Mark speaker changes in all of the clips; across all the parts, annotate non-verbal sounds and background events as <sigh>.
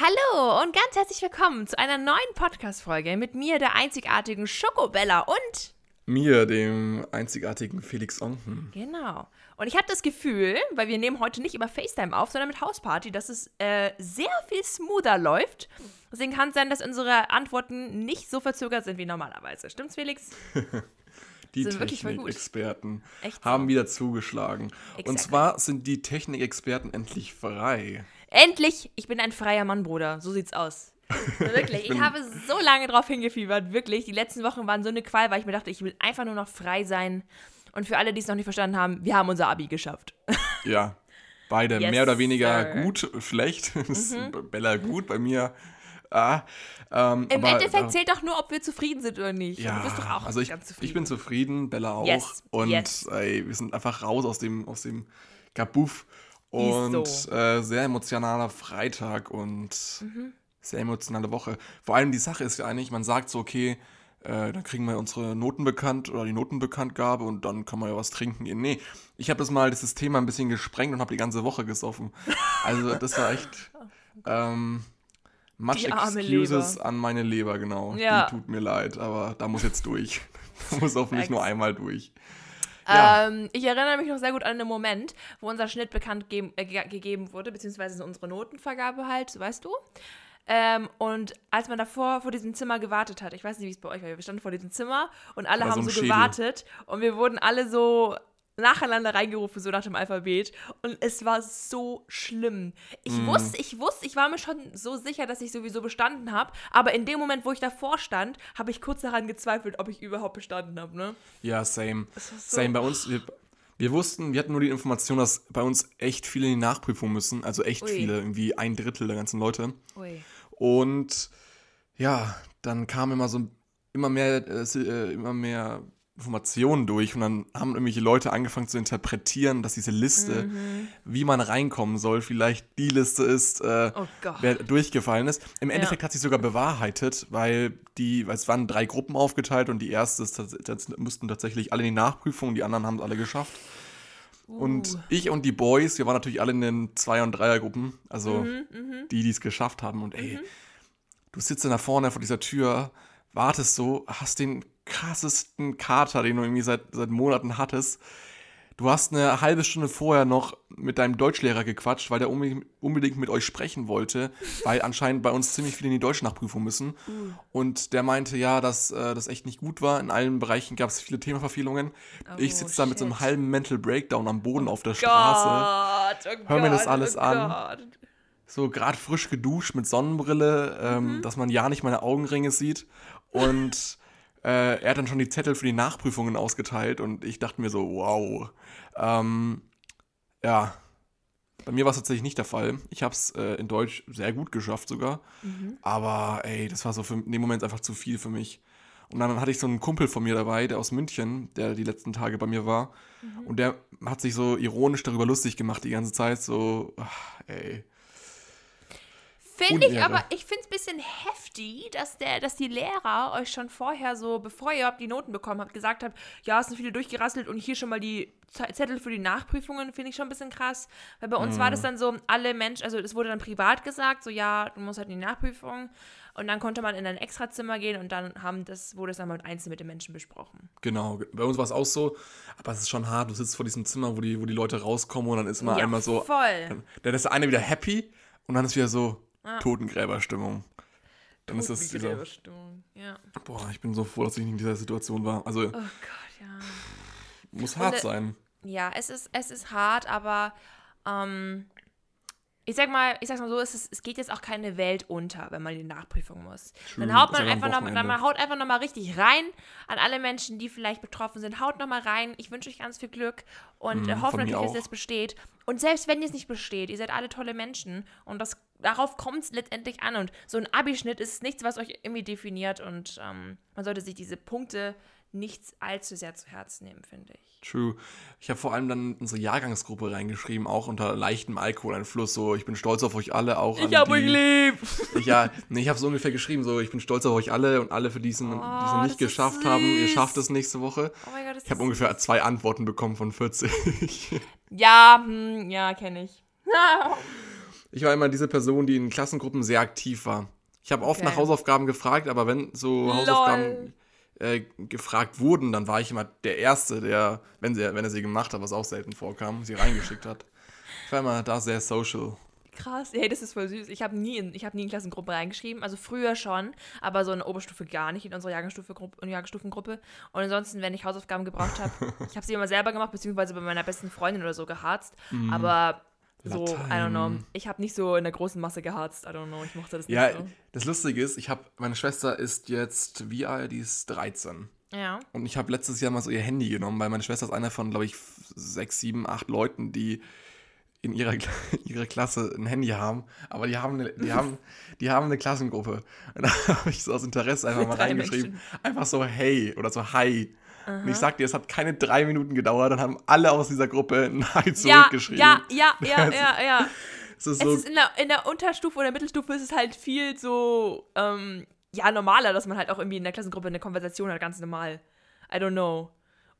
Speaker 1: Hallo und ganz herzlich willkommen zu einer neuen Podcast-Folge mit mir, der einzigartigen Schokobella und
Speaker 2: mir, dem einzigartigen Felix Onken.
Speaker 1: Genau. Und ich habe das Gefühl, weil wir nehmen heute nicht über FaceTime auf, sondern mit Hausparty, dass es äh, sehr viel smoother läuft. Deswegen kann es sein, dass unsere Antworten nicht so verzögert sind wie normalerweise. Stimmt's, Felix? <laughs>
Speaker 2: die Technikexperten haben wieder zugeschlagen. Exactly. Und zwar sind die Technikexperten endlich frei.
Speaker 1: Endlich, ich bin ein freier Mann, Bruder. So sieht's aus. <laughs> Wirklich, ich, ich habe so lange drauf hingefiebert, wirklich. Die letzten Wochen waren so eine Qual, weil ich mir dachte, ich will einfach nur noch frei sein. Und für alle, die es noch nicht verstanden haben, wir haben unser Abi geschafft. <laughs>
Speaker 2: Ja, beide yes, mehr oder weniger sir. gut, schlecht. <laughs> Mhm. Bella gut, bei mir. Ah,
Speaker 1: ähm, Im aber, Endeffekt äh, zählt doch nur, ob wir zufrieden sind oder nicht.
Speaker 2: Ja,
Speaker 1: du bist doch auch
Speaker 2: also ich,
Speaker 1: ganz zufrieden.
Speaker 2: Ich bin zufrieden, Bella auch. Yes, und yes. Ey, wir sind einfach raus aus dem, aus dem Kabuff. Und so. äh, sehr emotionaler Freitag und mhm. sehr emotionale Woche. Vor allem die Sache ist ja eigentlich, man sagt so, okay, äh, dann kriegen wir unsere Noten bekannt oder die Notenbekanntgabe und dann kann man ja was trinken gehen. Nee, ich habe das mal, dieses Thema ein bisschen gesprengt und habe die ganze Woche gesoffen. Also das war echt <laughs> ähm, much excuses Leber. an meine Leber, genau. Ja. Die tut mir leid, aber da muss jetzt durch. <laughs> da muss hoffentlich nur einmal durch.
Speaker 1: Ja. Ähm, ich erinnere mich noch sehr gut an den Moment, wo unser Schnitt bekannt ge äh, gegeben wurde, beziehungsweise unsere Notenvergabe halt, weißt du? Ähm, und als man davor vor diesem Zimmer gewartet hat, ich weiß nicht, wie es bei euch war, wir standen vor diesem Zimmer und alle haben so, so gewartet und wir wurden alle so nacheinander reingerufen, so nach dem Alphabet. Und es war so schlimm. Ich mm. wusste, ich wusste, ich war mir schon so sicher, dass ich sowieso bestanden habe. Aber in dem Moment, wo ich davor stand, habe ich kurz daran gezweifelt, ob ich überhaupt bestanden habe, ne?
Speaker 2: Ja, same. So same bei uns. Wir, wir, wussten, wir hatten nur die Information, dass bei uns echt viele in die Nachprüfung müssen. Also echt Ui. viele, irgendwie ein Drittel der ganzen Leute. Ui. Und ja, dann kam immer so immer mehr, äh, äh immer mehr Informationen durch und dann haben irgendwelche Leute angefangen zu interpretieren, dass diese Liste, mhm. wie man reinkommen soll, vielleicht die Liste ist, äh, oh wer durchgefallen ist. Im Endeffekt ja. hat sich sogar bewahrheitet, weil die, weil es waren drei Gruppen aufgeteilt und die erste ist, das mussten tatsächlich alle in die Nachprüfung, die anderen haben es alle geschafft. Uh. Und ich und die Boys, wir waren natürlich alle in den Zwei- und Dreiergruppen, also mhm, mhm. die, die es geschafft haben. Und ey, mhm. du sitzt da vorne vor dieser Tür, wartest so, hast den krassesten Kater, den du irgendwie seit, seit Monaten hattest. Du hast eine halbe Stunde vorher noch mit deinem Deutschlehrer gequatscht, weil der unbedingt mit euch sprechen wollte, weil anscheinend bei uns ziemlich viele in die Deutschnachprüfung müssen. Uh. Und der meinte ja, dass äh, das echt nicht gut war. In allen Bereichen gab es viele Themaverfehlungen. Oh, ich sitze da mit so einem halben Mental Breakdown am Boden oh auf der Gott, Straße. Oh Hör mir das alles oh an. So gerade frisch geduscht mit Sonnenbrille, ähm, mhm. dass man ja nicht meine Augenringe sieht. Und äh, er hat dann schon die Zettel für die Nachprüfungen ausgeteilt und ich dachte mir so, wow. Ähm, ja, bei mir war es tatsächlich nicht der Fall. Ich habe es äh, in Deutsch sehr gut geschafft sogar. Mhm. Aber ey, das war so für, in dem Moment einfach zu viel für mich. Und dann hatte ich so einen Kumpel von mir dabei, der aus München, der die letzten Tage bei mir war. Mhm. Und der hat sich so ironisch darüber lustig gemacht die ganze Zeit. So, ach, ey,
Speaker 1: Finde ich, aber ich finde es ein bisschen heftig, dass, der, dass die Lehrer euch schon vorher so, bevor ihr überhaupt die Noten bekommen habt, gesagt habt, ja, es sind viele durchgerasselt und hier schon mal die Zettel für die Nachprüfungen, finde ich schon ein bisschen krass. Weil bei uns mhm. war das dann so, alle Menschen, also es wurde dann privat gesagt, so ja, du musst halt in die Nachprüfung. Und dann konnte man in ein Extrazimmer gehen und dann haben das, wurde es dann mal einzeln mit den Menschen besprochen.
Speaker 2: Genau, bei uns war es auch so, aber es ist schon hart, du sitzt vor diesem Zimmer, wo die, wo die Leute rauskommen und dann ist immer ja, einmal so. Voll. Dann ist der eine wieder happy und dann ist wieder so, Ah. Totengräberstimmung. Dann ist das dieser. Ja. Boah, ich bin so froh, dass ich nicht in dieser Situation war. Also. Oh Gott, ja. Muss hart Und, sein.
Speaker 1: Ja, es ist, es ist hart, aber ähm, ich sag mal, ich sag's mal so, es, ist, es geht jetzt auch keine Welt unter, wenn man die Nachprüfung muss. True. Dann haut man einfach noch, dann man haut einfach noch mal richtig rein an alle Menschen, die vielleicht betroffen sind. Haut noch mal rein. Ich wünsche euch ganz viel Glück und mm, hoffe natürlich, dass es besteht. Und selbst wenn es nicht besteht, ihr seid alle tolle Menschen und das, darauf kommt es letztendlich an. Und so ein Abischnitt ist nichts, was euch irgendwie definiert und ähm, man sollte sich diese Punkte nichts allzu sehr zu Herzen nehmen, finde ich.
Speaker 2: True. Ich habe vor allem dann unsere Jahrgangsgruppe reingeschrieben, auch unter leichtem Alkoholeinfluss. So, ich bin stolz auf euch alle, auch
Speaker 1: Ich hab euch lieb!
Speaker 2: Ich, <laughs> ja, nee, ich habe so ungefähr geschrieben, so, ich bin stolz auf euch alle und alle für diesen, oh, die es nicht geschafft haben. Ihr schafft es nächste Woche. Oh mein Gott, ich habe ungefähr zwei Antworten bekommen von 40.
Speaker 1: ja, hm, ja, kenne ich. <laughs> <laughs>
Speaker 2: Ich war immer diese Person, die in Klassengruppen sehr aktiv war. Ich habe oft okay. nach Hausaufgaben gefragt, aber wenn so Lol. Hausaufgaben äh, gefragt wurden, dann war ich immer der Erste, der, wenn, sie, wenn er sie gemacht hat, was auch selten vorkam, sie reingeschickt hat. Ich war immer da sehr social.
Speaker 1: Krass, hey, das ist voll süß. Ich habe nie, in, hab nie in Klassengruppe reingeschrieben, also früher schon, aber so in der Oberstufe gar nicht, in unserer Jahrgangsstufengruppe. Und ansonsten, wenn ich Hausaufgaben gebraucht habe, <laughs> ich habe sie immer selber gemacht, beziehungsweise bei meiner besten Freundin oder so geharzt. Mhm. Aber so, Latein. I don't know. Ich habe nicht so in der großen Masse geharzt. I don't know. Ich mochte das nicht
Speaker 2: ja,
Speaker 1: so.
Speaker 2: Das Lustige ist, ich habe, meine Schwester ist jetzt, wie alt? Die ist 13.
Speaker 1: Ja.
Speaker 2: Und ich habe letztes Jahr mal so ihr Handy genommen, weil meine Schwester ist einer von, glaube ich, sechs, sieben, acht Leuten, die in ihrer, <laughs> ihrer Klasse ein Handy haben, aber die haben eine, die haben, die haben eine Klassengruppe. Und da <laughs> habe ich so aus Interesse einfach mal reingeschrieben. Menschen. Einfach so hey oder so hi. Aha. Und ich sag dir, es hat keine drei Minuten gedauert, dann haben alle aus dieser Gruppe ein Hi zurückgeschrieben.
Speaker 1: Ja, ja, ja, <laughs> ja, ja. Es ist, so es ist in, der, in der Unterstufe oder Mittelstufe ist es halt viel so, ähm, ja, normaler, dass man halt auch irgendwie in der Klassengruppe eine Konversation hat, ganz normal. I don't know.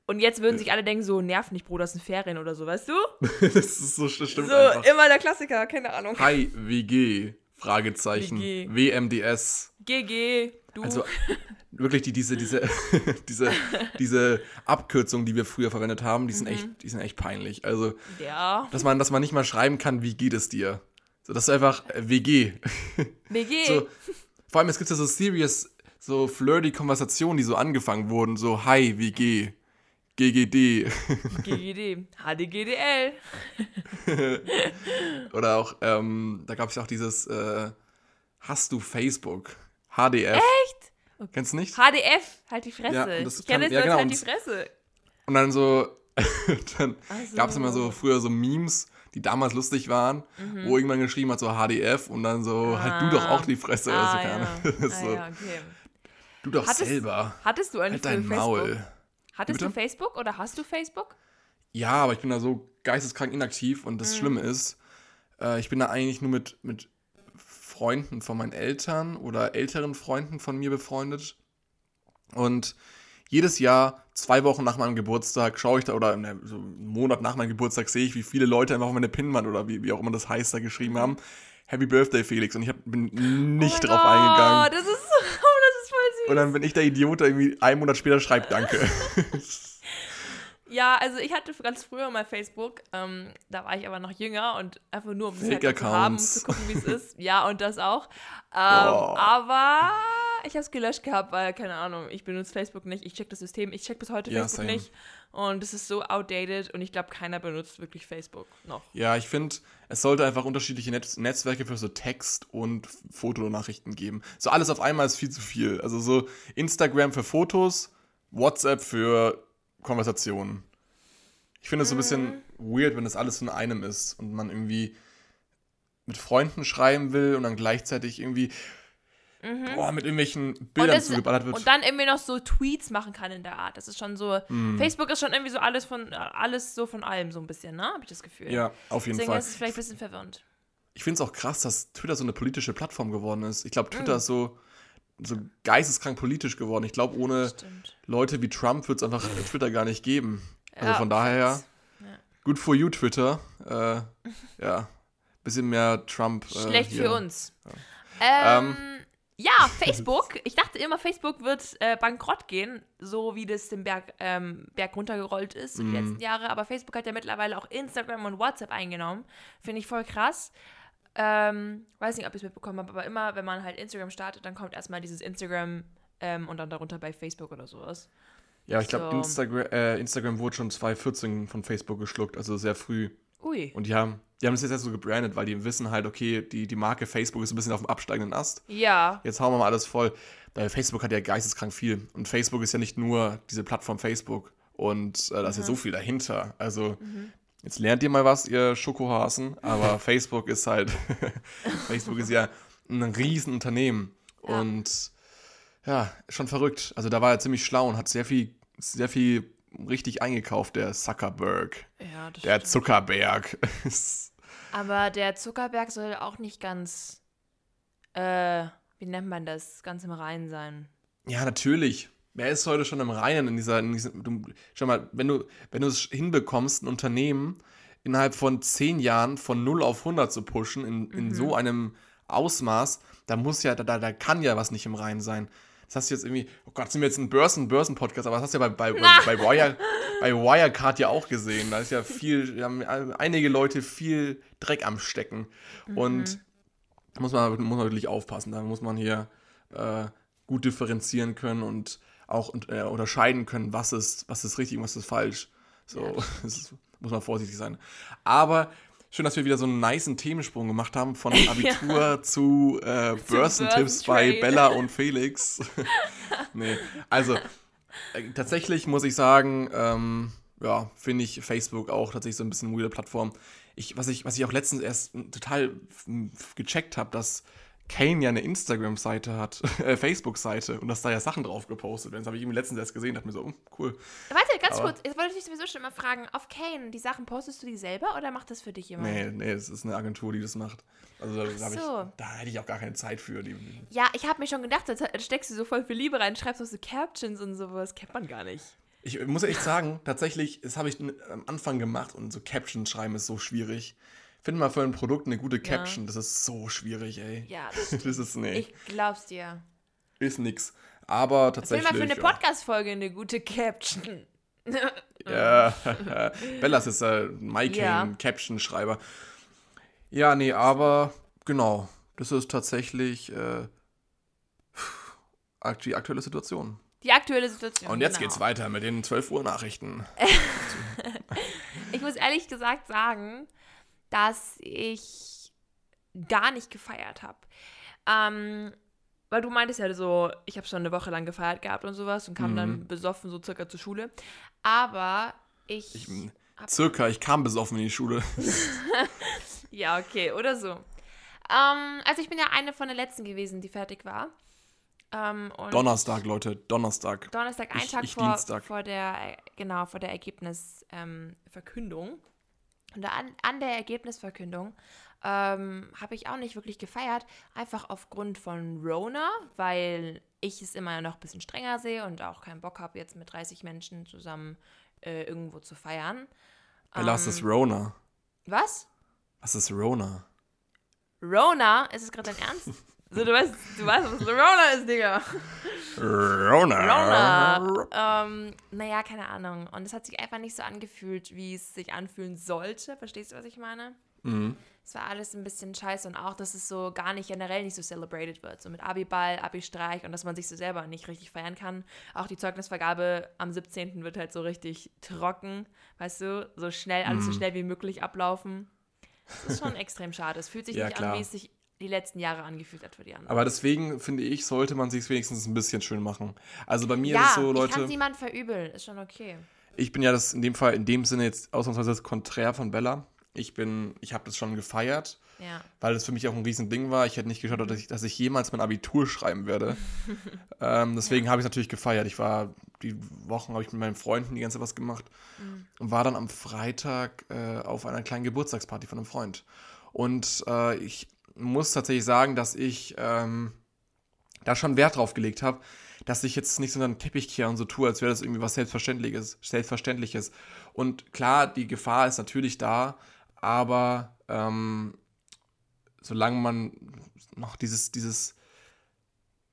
Speaker 1: Und jetzt würden sich alle denken, so, nerv nicht, Bruder, das ist ein Ferien oder so, weißt du? <laughs>
Speaker 2: das ist so, das stimmt
Speaker 1: So, einfach. immer der Klassiker, keine Ahnung.
Speaker 2: Hi, WG, Fragezeichen, WG. WMDS.
Speaker 1: GG,
Speaker 2: du. Also, wirklich die, diese, diese, <laughs> diese, diese Abkürzungen, die wir früher verwendet haben, die sind, mhm. echt, die sind echt peinlich. Also,
Speaker 1: ja.
Speaker 2: dass, man, dass man nicht mal schreiben kann, wie geht es dir? So, das ist einfach äh, WG. <laughs>
Speaker 1: WG.
Speaker 2: So, vor allem, es gibt ja so serious, so flirty Konversationen, die so angefangen wurden, so, hi, WG. GGD.
Speaker 1: GGD. HDGDL. <laughs>
Speaker 2: Oder auch, ähm, da gab es ja auch dieses, äh, hast du Facebook? HDF.
Speaker 1: Echt?
Speaker 2: Okay. Kennst du nicht?
Speaker 1: HDF, halt die Fresse.
Speaker 2: Ja, das
Speaker 1: ich kenne
Speaker 2: das
Speaker 1: ja,
Speaker 2: genau.
Speaker 1: halt die Fresse.
Speaker 2: Und dann so, <laughs> dann also. gab es immer so früher so Memes, die damals lustig waren, mhm. wo irgendwann geschrieben hat, so HDF und dann so, ah. halt du doch auch die Fresse.
Speaker 1: Ah,
Speaker 2: also,
Speaker 1: ja. <laughs> so, ah, ja, okay.
Speaker 2: Du doch hattest, selber.
Speaker 1: Hattest du eigentlich
Speaker 2: halt dein Maul.
Speaker 1: Hattest Bitte? du Facebook oder hast du Facebook?
Speaker 2: Ja, aber ich bin da so geisteskrank inaktiv und das mhm. Schlimme ist, äh, ich bin da eigentlich nur mit, mit Freunden von meinen Eltern oder älteren Freunden von mir befreundet. Und jedes Jahr, zwei Wochen nach meinem Geburtstag, schaue ich da, oder so einen Monat nach meinem Geburtstag, sehe ich, wie viele Leute einfach auf meine Pinwand oder wie, wie auch immer das heißt, da geschrieben mhm. haben. Happy Birthday, Felix. Und ich hab, bin nicht oh drauf
Speaker 1: God,
Speaker 2: eingegangen.
Speaker 1: Das
Speaker 2: und dann bin ich der Idiot, der irgendwie einen Monat später schreibt Danke. <laughs>
Speaker 1: Ja, also ich hatte ganz früher mal Facebook, ähm, da war ich aber noch jünger und einfach nur um es halt zu haben, um zu gucken, wie es ist. Ja, und das auch. <laughs> Ähm, oh. Aber ich habe es gelöscht gehabt, weil, keine Ahnung, ich benutze Facebook nicht, ich check das System, ich check bis heute ja, Facebook same. nicht. Und es ist so outdated und ich glaube, keiner benutzt wirklich Facebook noch.
Speaker 2: Ja, ich finde, es sollte einfach unterschiedliche Netz Netzwerke für so Text- und Fotonachrichten geben. So alles auf einmal ist viel zu viel. Also so Instagram für Fotos, WhatsApp für Konversationen. Ich finde es so ein bisschen mhm. weird, wenn das alles in einem ist und man irgendwie mit Freunden schreiben will und dann gleichzeitig irgendwie mhm. boah, mit irgendwelchen Bildern zugeballert wird.
Speaker 1: Und dann irgendwie noch so Tweets machen kann in der Art. Das ist schon so. Mhm. Facebook ist schon irgendwie so alles von alles so von allem so ein bisschen, ne? Habe ich das Gefühl.
Speaker 2: Ja, auf jeden
Speaker 1: Deswegen
Speaker 2: Fall.
Speaker 1: ist es vielleicht ein bisschen verwirrend.
Speaker 2: Ich finde es auch krass, dass Twitter so eine politische Plattform geworden ist. Ich glaube, Twitter mhm. ist so so geisteskrank politisch geworden. Ich glaube, ohne
Speaker 1: Stimmt.
Speaker 2: Leute wie Trump wird es einfach <laughs> Twitter gar nicht geben. Also von daher, ja. good for you, Twitter. Äh, ja, bisschen mehr Trump.
Speaker 1: Äh, Schlecht hier. für uns. Ja. Ähm, ähm, ja, Facebook. Ich dachte immer, Facebook wird äh, bankrott gehen, so wie das den Berg, ähm, Berg runtergerollt ist mm. die mhm. letzten Jahre. Aber Facebook hat ja mittlerweile auch Instagram und WhatsApp eingenommen. Finde ich voll krass. Ähm, weiß nicht, ob ich es mitbekommen habe, aber immer, wenn man halt Instagram startet, dann kommt erstmal dieses Instagram ähm, und dann darunter bei Facebook oder sowas.
Speaker 2: Ja, ich glaube, so. Instagram, äh, Instagram wurde schon 2014 von Facebook geschluckt, also sehr früh.
Speaker 1: Ui.
Speaker 2: Und die haben, die haben das jetzt so gebrandet, weil die wissen halt, okay, die, die Marke Facebook ist ein bisschen auf dem absteigenden Ast.
Speaker 1: Ja.
Speaker 2: Jetzt hauen wir mal alles voll. Weil Facebook hat ja geisteskrank viel. Und Facebook ist ja nicht nur diese Plattform Facebook. Und äh, da ist mhm. ja so viel dahinter. Also, mhm. jetzt lernt ihr mal was, ihr Schokohasen. Aber <laughs> Facebook ist halt, <laughs> Facebook ist ja ein Riesenunternehmen. Ja. Und ja, schon verrückt. Also da war er ziemlich schlau und hat sehr viel, sehr viel richtig eingekauft, der Zuckerberg.
Speaker 1: Ja, das
Speaker 2: Der
Speaker 1: stimmt.
Speaker 2: Zuckerberg.
Speaker 1: Aber der Zuckerberg soll auch nicht ganz, äh, wie nennt man das, ganz im Reinen sein.
Speaker 2: Ja, natürlich. Wer ist heute schon im Reinen in dieser, in dieser du, schau mal, wenn du, wenn du es hinbekommst, ein Unternehmen innerhalb von zehn Jahren von 0 auf 100 zu pushen, in, in mhm. so einem Ausmaß, da muss ja, da, da kann ja was nicht im Reinen sein. Das hast du jetzt irgendwie, oh Gott, sind wir jetzt ein Börsen, Börsen-Podcast, aber das hast du ja bei, bei, bei, Wire, bei Wirecard ja auch gesehen. Da ist ja viel, haben einige Leute viel Dreck am Stecken. Mhm. Und da muss man, muss man wirklich aufpassen. Da muss man hier äh, gut differenzieren können und auch äh, unterscheiden können, was ist, was ist richtig und was ist falsch. So, ja. <laughs> muss man vorsichtig sein. Aber Schön, dass wir wieder so einen niceen Themensprung gemacht haben von <laughs> Abitur ja. zu äh, Börsentipps bei Bella und Felix. <laughs> nee, also äh, tatsächlich muss ich sagen, ähm, ja, finde ich Facebook auch tatsächlich so ein bisschen eine weirde Plattform. Ich, was, ich, was ich auch letztens erst total gecheckt habe, dass Kane ja eine Instagram-Seite hat, <laughs> äh, Facebook-Seite und dass da ja Sachen drauf gepostet werden. Das habe ich irgendwie letztens erst gesehen, dachte mir so, oh, cool.
Speaker 1: Warte, ganz Aber, kurz, jetzt wollte ich dich sowieso schon mal fragen, auf Kane, die Sachen postest du die selber oder macht das für dich jemand?
Speaker 2: Nee, nee, es ist eine Agentur, die das macht. Also da, so. ich, da hätte ich auch gar keine Zeit für. Die,
Speaker 1: ja, ich habe mir schon gedacht, da steckst du so voll viel Liebe rein, schreibst so Captions und sowas, kennt man gar nicht.
Speaker 2: Ich muss echt sagen, tatsächlich, das habe ich am Anfang gemacht und so Captions schreiben ist so schwierig. Find mal für ein Produkt eine gute Caption. Ja. Das ist so schwierig, ey.
Speaker 1: Ja, <laughs> das, das ist nee. Ich glaub's dir.
Speaker 2: Ist nix. Aber tatsächlich.
Speaker 1: Find mal für eine Podcast-Folge eine gute Caption. <laughs>
Speaker 2: ja, <laughs> Bellas ist äh, Mike ja. Caption-Schreiber. Ja, nee, aber genau. Das ist tatsächlich äh, die aktuelle Situation.
Speaker 1: Die aktuelle Situation.
Speaker 2: Und jetzt genau. geht's weiter mit den 12 Uhr Nachrichten.
Speaker 1: ich muss ehrlich gesagt sagen, dass ich gar nicht gefeiert habe. Ähm, weil du meintest ja so, ich habe schon eine Woche lang gefeiert gehabt und sowas und kam mhm. dann besoffen so circa zur Schule. Aber ich. ich
Speaker 2: circa, ich kam besoffen in die Schule. <laughs> <laughs>
Speaker 1: ja, okay, oder so. Ähm, also ich bin ja eine von den letzten gewesen, die fertig war. Ähm,
Speaker 2: Donnerstag, Leute, Donnerstag.
Speaker 1: Donnerstag, ein ich, Tag ich vor, vor, der, genau, vor der Ergebnisverkündung. Ähm, und an, an der Ergebnisverkündung ähm, habe ich auch nicht wirklich gefeiert, einfach aufgrund von Rona, weil ich es immer noch ein bisschen strenger sehe und auch keinen Bock habe, jetzt mit 30 Menschen zusammen äh, irgendwo zu feiern.
Speaker 2: Bella, ähm, ist Rona?
Speaker 1: Was?
Speaker 2: Was ist Rona?
Speaker 1: Rona? Ist es gerade dein Ernst? <laughs> So, du weißt, du weißt, was Rona ist, Digga. Rona. Rona. Ähm, naja, keine Ahnung. Und es hat sich einfach nicht so angefühlt, wie es sich anfühlen sollte. Verstehst du, was ich meine? Mhm. Es war alles ein bisschen scheiße und auch, dass es so gar nicht generell nicht so celebrated wird. So mit Abi-Ball, Abi-Streich und dass man sich so selber nicht richtig feiern kann. Auch die Zeugnisvergabe am 17. wird halt so richtig trocken, weißt du? So schnell, alles mhm. so schnell wie möglich ablaufen. Das ist schon <laughs> extrem schade. Es fühlt sich ja, nicht klar. an, wie es sich die letzten Jahre angefühlt hat für die anderen.
Speaker 2: Aber deswegen finde ich, sollte man sich wenigstens ein bisschen schön machen. Also bei mir ja, ist es so, Leute.
Speaker 1: Ich kann niemand verübeln, ist schon okay.
Speaker 2: Ich bin ja das in dem Fall, in dem Sinne jetzt ausnahmsweise das Konträr von Bella. Ich bin, ich habe das schon gefeiert, ja. weil das für mich auch ein Riesending war. Ich hätte nicht geschaut, dass ich, dass ich jemals mein Abitur schreiben werde. <laughs> ähm, deswegen ja. habe ich es natürlich gefeiert. Ich war, die Wochen habe ich mit meinen Freunden die ganze Zeit was gemacht mhm. und war dann am Freitag äh, auf einer kleinen Geburtstagsparty von einem Freund. Und äh, ich muss tatsächlich sagen, dass ich ähm, da schon Wert drauf gelegt habe, dass ich jetzt nicht so einen Teppich kehre und so tue, als wäre das irgendwie was Selbstverständliches, Selbstverständliches. Und klar, die Gefahr ist natürlich da, aber ähm, solange man noch dieses, dieses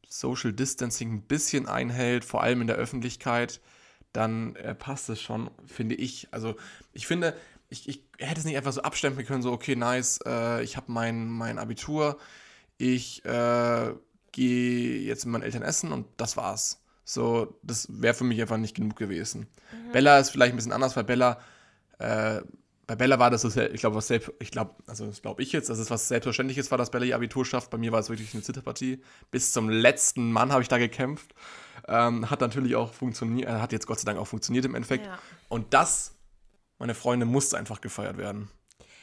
Speaker 2: Social Distancing ein bisschen einhält, vor allem in der Öffentlichkeit, dann äh, passt es schon, finde ich. Also ich finde, ich, ich hätte es nicht einfach so abstempeln können, so, okay, nice, äh, ich habe mein, mein Abitur, ich äh, gehe jetzt mit meinen Eltern essen und das war's. So, das wäre für mich einfach nicht genug gewesen. Mhm. Bella ist vielleicht ein bisschen anders, weil Bella, äh, bei Bella war das, so, ich glaube, was selbst, ich glaube, also das glaube ich jetzt, dass es was Selbstverständliches war, dass Bella ihr Abitur schafft. Bei mir war es wirklich eine Zitterpartie. Bis zum letzten Mann habe ich da gekämpft. Ähm, hat natürlich auch funktioniert, hat jetzt Gott sei Dank auch funktioniert im Endeffekt. Ja. Und das meine Freunde musste einfach gefeiert werden.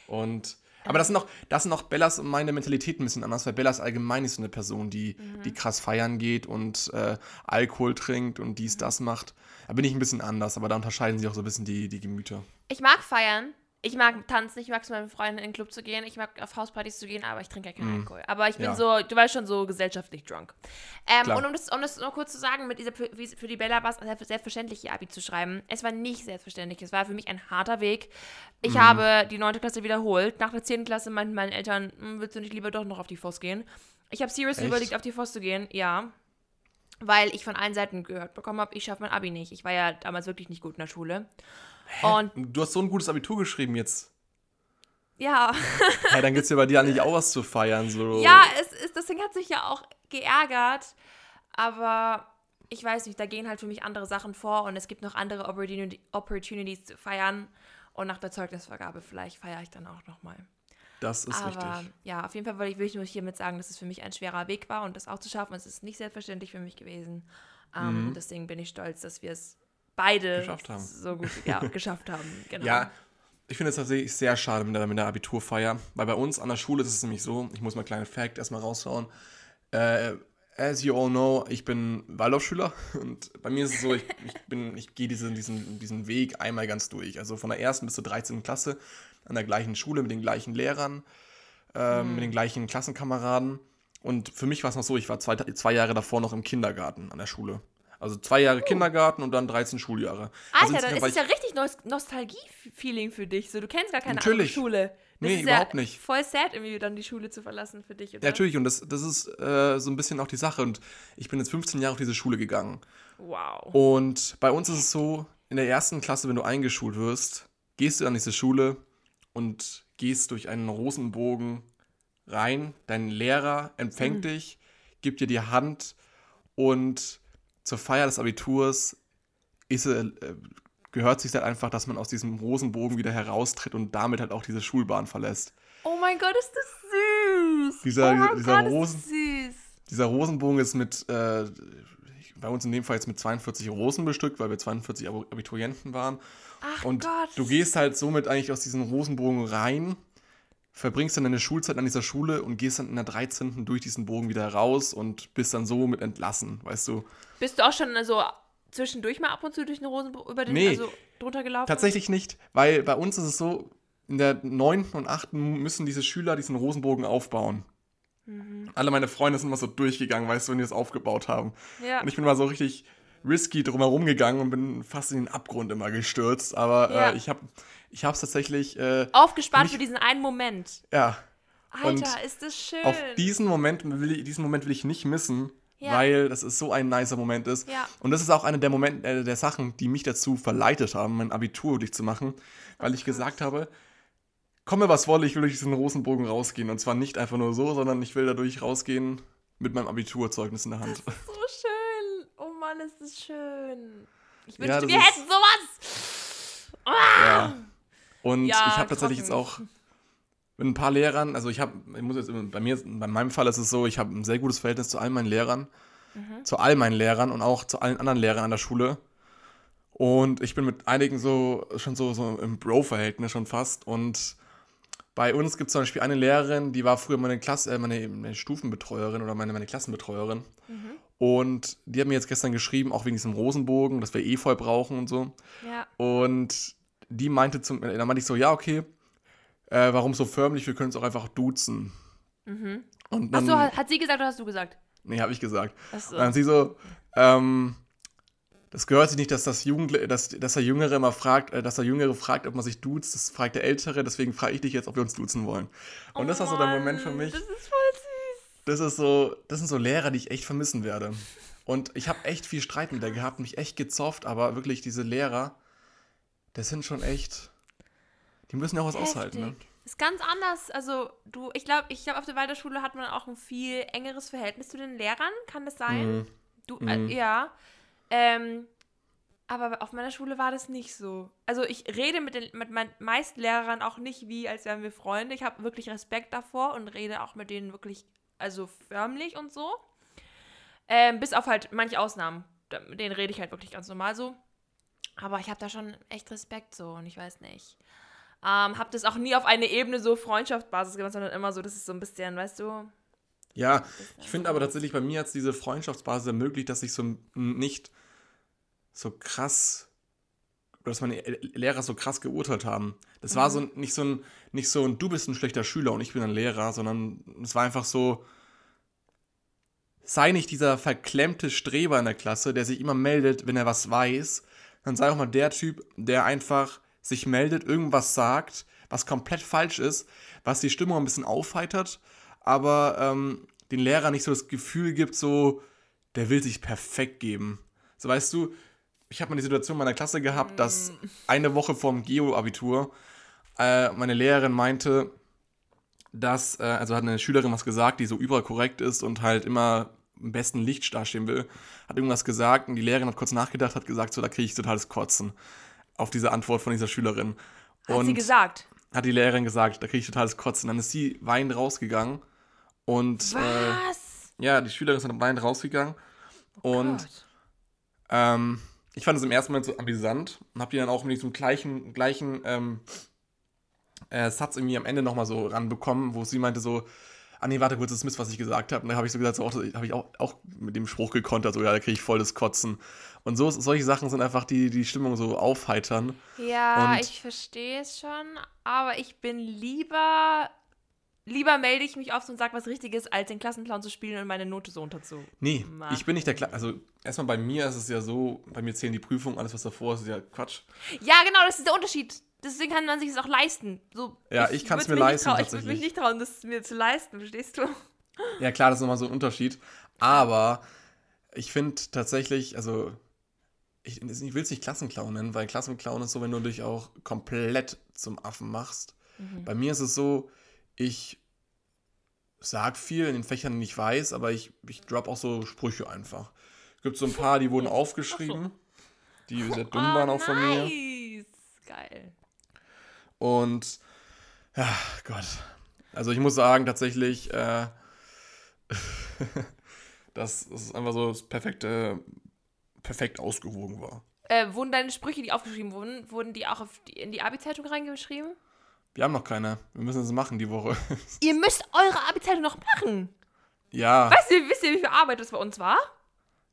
Speaker 2: Und aber das sind noch, das sind noch Bellas und meine Mentalität ein bisschen anders, weil Bellas allgemein ist so eine Person, die, mhm. die krass feiern geht und äh, Alkohol trinkt und dies, das macht. Da bin ich ein bisschen anders, aber da unterscheiden sich auch so ein bisschen die, die Gemüter.
Speaker 1: Ich mag feiern, ich mag tanzen, ich mag es mit meinen Freunden in den Club zu gehen, ich mag auf Hauspartys zu gehen, aber ich trinke ja keinen mm. Alkohol. Aber ich bin ja. so, du weißt schon, so gesellschaftlich drunk. Ähm, und um das, um das nur kurz zu sagen, mit dieser, für die Bella war es selbstverständlich, ihr Abi zu schreiben. Es war nicht selbstverständlich. Es war für mich ein harter Weg. Ich mm. habe die 9. Klasse wiederholt. Nach der 10. Klasse meinten meine Eltern, hm, willst du nicht lieber doch noch auf die FOS gehen? Ich habe seriously überlegt, auf die FOS zu gehen, ja. Weil ich von allen Seiten gehört bekommen habe, ich schaffe mein Abi nicht. Ich war ja damals wirklich nicht gut in der Schule.
Speaker 2: Und du hast so ein gutes Abitur geschrieben jetzt.
Speaker 1: Ja. <laughs>
Speaker 2: hey, dann gibt es ja bei dir eigentlich auch was zu feiern. So.
Speaker 1: Ja, es ist, deswegen hat sich ja auch geärgert. Aber ich weiß nicht, da gehen halt für mich andere Sachen vor und es gibt noch andere Opportunities zu feiern. Und nach der Zeugnisvergabe vielleicht feiere ich dann auch nochmal.
Speaker 2: Das ist Aber, richtig.
Speaker 1: Ja, auf jeden Fall will ich, will ich nur hiermit sagen, dass es für mich ein schwerer Weg war und das auch zu schaffen. Es ist nicht selbstverständlich für mich gewesen. Ähm, mhm. Deswegen bin ich stolz, dass wir es beide
Speaker 2: geschafft haben.
Speaker 1: so gut ja, <laughs> geschafft haben. Genau.
Speaker 2: Ja, ich finde es tatsächlich sehr schade mit der, mit der Abiturfeier, weil bei uns an der Schule ist es nämlich so, ich muss mal einen kleinen Fact erstmal raushauen. Äh, as you all know, ich bin Waldorfschüler und bei mir ist es so, ich, ich, ich gehe diesen, diesen, diesen Weg einmal ganz durch. Also von der ersten bis zur 13. Klasse an der gleichen Schule mit den gleichen Lehrern, äh, mhm. mit den gleichen Klassenkameraden. Und für mich war es noch so, ich war zwei, zwei Jahre davor noch im Kindergarten an der Schule. Also zwei Jahre uh. Kindergarten und dann 13 Schuljahre.
Speaker 1: Alter, also dann ist ja richtig Nostalgie-Feeling für dich. So, du kennst gar keine Natürlich. andere Schule.
Speaker 2: Das nee, überhaupt ja nicht.
Speaker 1: Voll sad, irgendwie dann die Schule zu verlassen für dich, oder?
Speaker 2: Ja, natürlich, und das, das ist äh, so ein bisschen auch die Sache. Und ich bin jetzt 15 Jahre auf diese Schule gegangen.
Speaker 1: Wow.
Speaker 2: Und bei uns ist es so, in der ersten Klasse, wenn du eingeschult wirst, gehst du an diese Schule und gehst durch einen Rosenbogen rein. Dein Lehrer empfängt mhm. dich, gibt dir die Hand und zur Feier des Abiturs ist, äh, gehört sich halt einfach, dass man aus diesem Rosenbogen wieder heraustritt und damit halt auch diese Schulbahn verlässt.
Speaker 1: Oh mein Gott, ist das süß!
Speaker 2: Dieser,
Speaker 1: oh
Speaker 2: dieser, Gott, Rosen, süß. dieser Rosenbogen ist mit, äh, bei uns in dem Fall jetzt mit 42 Rosen bestückt, weil wir 42 Abiturienten waren.
Speaker 1: Ach
Speaker 2: und
Speaker 1: Gott.
Speaker 2: du gehst halt somit eigentlich aus diesem Rosenbogen rein, verbringst dann deine Schulzeit an dieser Schule und gehst dann in der 13. durch diesen Bogen wieder raus und bist dann somit entlassen, weißt du.
Speaker 1: Bist du auch schon so zwischendurch mal ab und zu durch den Rosenbogen über den
Speaker 2: nee,
Speaker 1: also drunter gelaufen?
Speaker 2: Tatsächlich nicht, weil bei uns ist es so, in der 9. und 8. müssen diese Schüler diesen Rosenbogen aufbauen. Mhm. Alle meine Freunde sind immer so durchgegangen, weißt du, wenn die das aufgebaut haben.
Speaker 1: Ja.
Speaker 2: Und ich bin mal so richtig risky drumherum gegangen und bin fast in den Abgrund immer gestürzt. Aber äh, ja. äh, ich habe ich es tatsächlich. Äh,
Speaker 1: Aufgespart für diesen einen Moment.
Speaker 2: Ja.
Speaker 1: Alter, und ist das schön.
Speaker 2: Auf diesen Moment will ich, diesen Moment will ich nicht missen. Ja. Weil das ist so ein nicer Moment ist.
Speaker 1: Ja.
Speaker 2: Und das ist auch eine der Momente, äh, der Sachen, die mich dazu verleitet haben, mein Abitur durchzumachen, weil ich gesagt habe, komme was wolle, ich will durch diesen Rosenbogen rausgehen. Und zwar nicht einfach nur so, sondern ich will dadurch rausgehen mit meinem Abiturzeugnis in der Hand.
Speaker 1: Das ist so schön. Mann, ist das schön. Ich wünschte, ja, wir hätten sowas.
Speaker 2: Ah! Ja. Und ja, ich habe tatsächlich jetzt auch mit ein paar Lehrern, also ich habe, ich muss jetzt, bei mir, bei meinem Fall ist es so, ich habe ein sehr gutes Verhältnis zu all meinen Lehrern, mhm. zu all meinen Lehrern und auch zu allen anderen Lehrern an der Schule. Und ich bin mit einigen so schon so, so im Bro-Verhältnis schon fast. Und bei uns gibt es zum Beispiel eine Lehrerin, die war früher meine Klasse, äh, meine, meine, Stufenbetreuerin oder meine, meine Klassenbetreuerin. Mhm. Und die hat mir jetzt gestern geschrieben, auch wegen diesem Rosenbogen, dass wir voll brauchen und so.
Speaker 1: Ja.
Speaker 2: Und die meinte zum, da meinte ich so, ja, okay, äh, warum so förmlich, wir können es auch einfach duzen.
Speaker 1: Mhm. Und dann, Achso, hat, sie gesagt oder hast du gesagt?
Speaker 2: Nee, habe ich gesagt. Achso. Und dann sie so, ähm, das gehört sich nicht, dass das Jugend, dass, dass der Jüngere immer fragt, äh, dass der Jüngere fragt, ob man sich duzt, das fragt der Ältere, deswegen frage ich dich jetzt, ob wir uns duzen wollen. Und oh das war so der Moment für mich.
Speaker 1: Das ist voll.
Speaker 2: Das ist so, das sind so Lehrer, die ich echt vermissen werde. Und ich habe echt viel Streit mit der gehabt, mich echt gezofft, aber wirklich diese Lehrer, das sind schon echt. Die müssen ja auch was Heftig. aushalten, ne?
Speaker 1: Ist ganz anders. Also, du, ich glaube, ich glaube, auf der Waldorfschule hat man auch ein viel engeres Verhältnis zu den Lehrern. Kann das sein? Mhm. Du, äh, mhm. ja. Ähm, aber auf meiner Schule war das nicht so. Also ich rede mit, den, mit meinen meisten Lehrern auch nicht wie, als wären wir Freunde. Ich habe wirklich Respekt davor und rede auch mit denen wirklich, also förmlich und so. Ähm, bis auf halt manche Ausnahmen. Mit denen rede ich halt wirklich ganz normal so. Aber ich habe da schon echt Respekt so und ich weiß nicht. Ähm, habe das auch nie auf eine Ebene so Freundschaftsbasis gemacht, sondern immer so, das ist so ein bisschen, weißt du.
Speaker 2: Ja, ich finde aber tatsächlich, bei mir hat diese Freundschaftsbasis ermöglicht, dass ich so nicht so krass dass meine Lehrer so krass geurteilt haben. Das mhm. war so nicht so ein, nicht so ein, du bist ein schlechter Schüler und ich bin ein Lehrer, sondern es war einfach so, sei nicht dieser verklemmte Streber in der Klasse, der sich immer meldet, wenn er was weiß, dann sei auch mal der Typ, der einfach sich meldet, irgendwas sagt, was komplett falsch ist, was die Stimmung ein bisschen aufheitert, aber ähm, den Lehrer nicht so das Gefühl gibt, so, der will sich perfekt geben. So weißt du, ich habe mal die Situation in meiner Klasse gehabt, dass mm. eine Woche vorm Geo-Abitur äh, meine Lehrerin meinte, dass, äh, also hat eine Schülerin was gesagt, die so überkorrekt ist und halt immer im besten Licht dastehen will, hat irgendwas gesagt und die Lehrerin hat kurz nachgedacht, hat gesagt, so, da kriege ich totales Kotzen auf diese Antwort von dieser Schülerin.
Speaker 1: Hat und sie gesagt?
Speaker 2: Hat die Lehrerin gesagt, da kriege ich totales Kotzen. Dann ist sie weinend rausgegangen und. Äh, was? Äh, ja, die Schülerin ist dann weinend rausgegangen oh und. Ähm, ich fand es im ersten Moment so amüsant und habe die dann auch mit diesem gleichen, gleichen ähm, äh, Satz irgendwie am Ende nochmal so ranbekommen, wo sie meinte so, ah nee, warte kurz, das ist Mist, was ich gesagt habe. Und dann habe ich so gesagt, so, habe ich auch, auch mit dem Spruch gekontert, so, ja, da kriege ich voll das Kotzen. Und so, solche Sachen sind einfach die, die Stimmung so aufheitern.
Speaker 1: Ja, und ich verstehe es schon, aber ich bin lieber lieber melde ich mich oft und sage was Richtiges, als den Klassenclown zu spielen und meine Note so unterzu.
Speaker 2: Nee, ich bin nicht der Kla Also, erstmal bei mir ist es ja so, bei mir zählen die Prüfungen, alles was davor ist, ist ja Quatsch.
Speaker 1: Ja, genau, das ist der Unterschied. Deswegen kann man sich das auch leisten. So,
Speaker 2: ja, ich, ich kann es mir leisten.
Speaker 1: Ich würde mich nicht trauen, das mir zu leisten, verstehst du?
Speaker 2: Ja, klar, das ist nochmal so ein Unterschied. Aber ich finde tatsächlich, also, ich, ich will es nicht Klassenclown nennen, weil Klassenclown ist so, wenn du dich auch komplett zum Affen machst. Mhm. Bei mir ist es so, ich sag viel in den Fächern, die ich weiß, aber ich, ich drop auch so Sprüche einfach. Es gibt so ein paar, die wurden aufgeschrieben, die sehr dumm oh, waren auch von nice. mir.
Speaker 1: Geil.
Speaker 2: Und ja, Gott. Also ich muss sagen, tatsächlich, äh, <laughs> dass es einfach so das perfekte, perfekt ausgewogen war.
Speaker 1: Äh, wurden deine Sprüche, die aufgeschrieben wurden, wurden die auch die, in die Abi-Zeitung reingeschrieben?
Speaker 2: Wir haben noch keine. Wir müssen es machen die Woche. <laughs>
Speaker 1: Ihr müsst eure Abi-Zeitung noch machen.
Speaker 2: Ja.
Speaker 1: Weißt du, wisst ihr, wie viel Arbeit das bei uns war?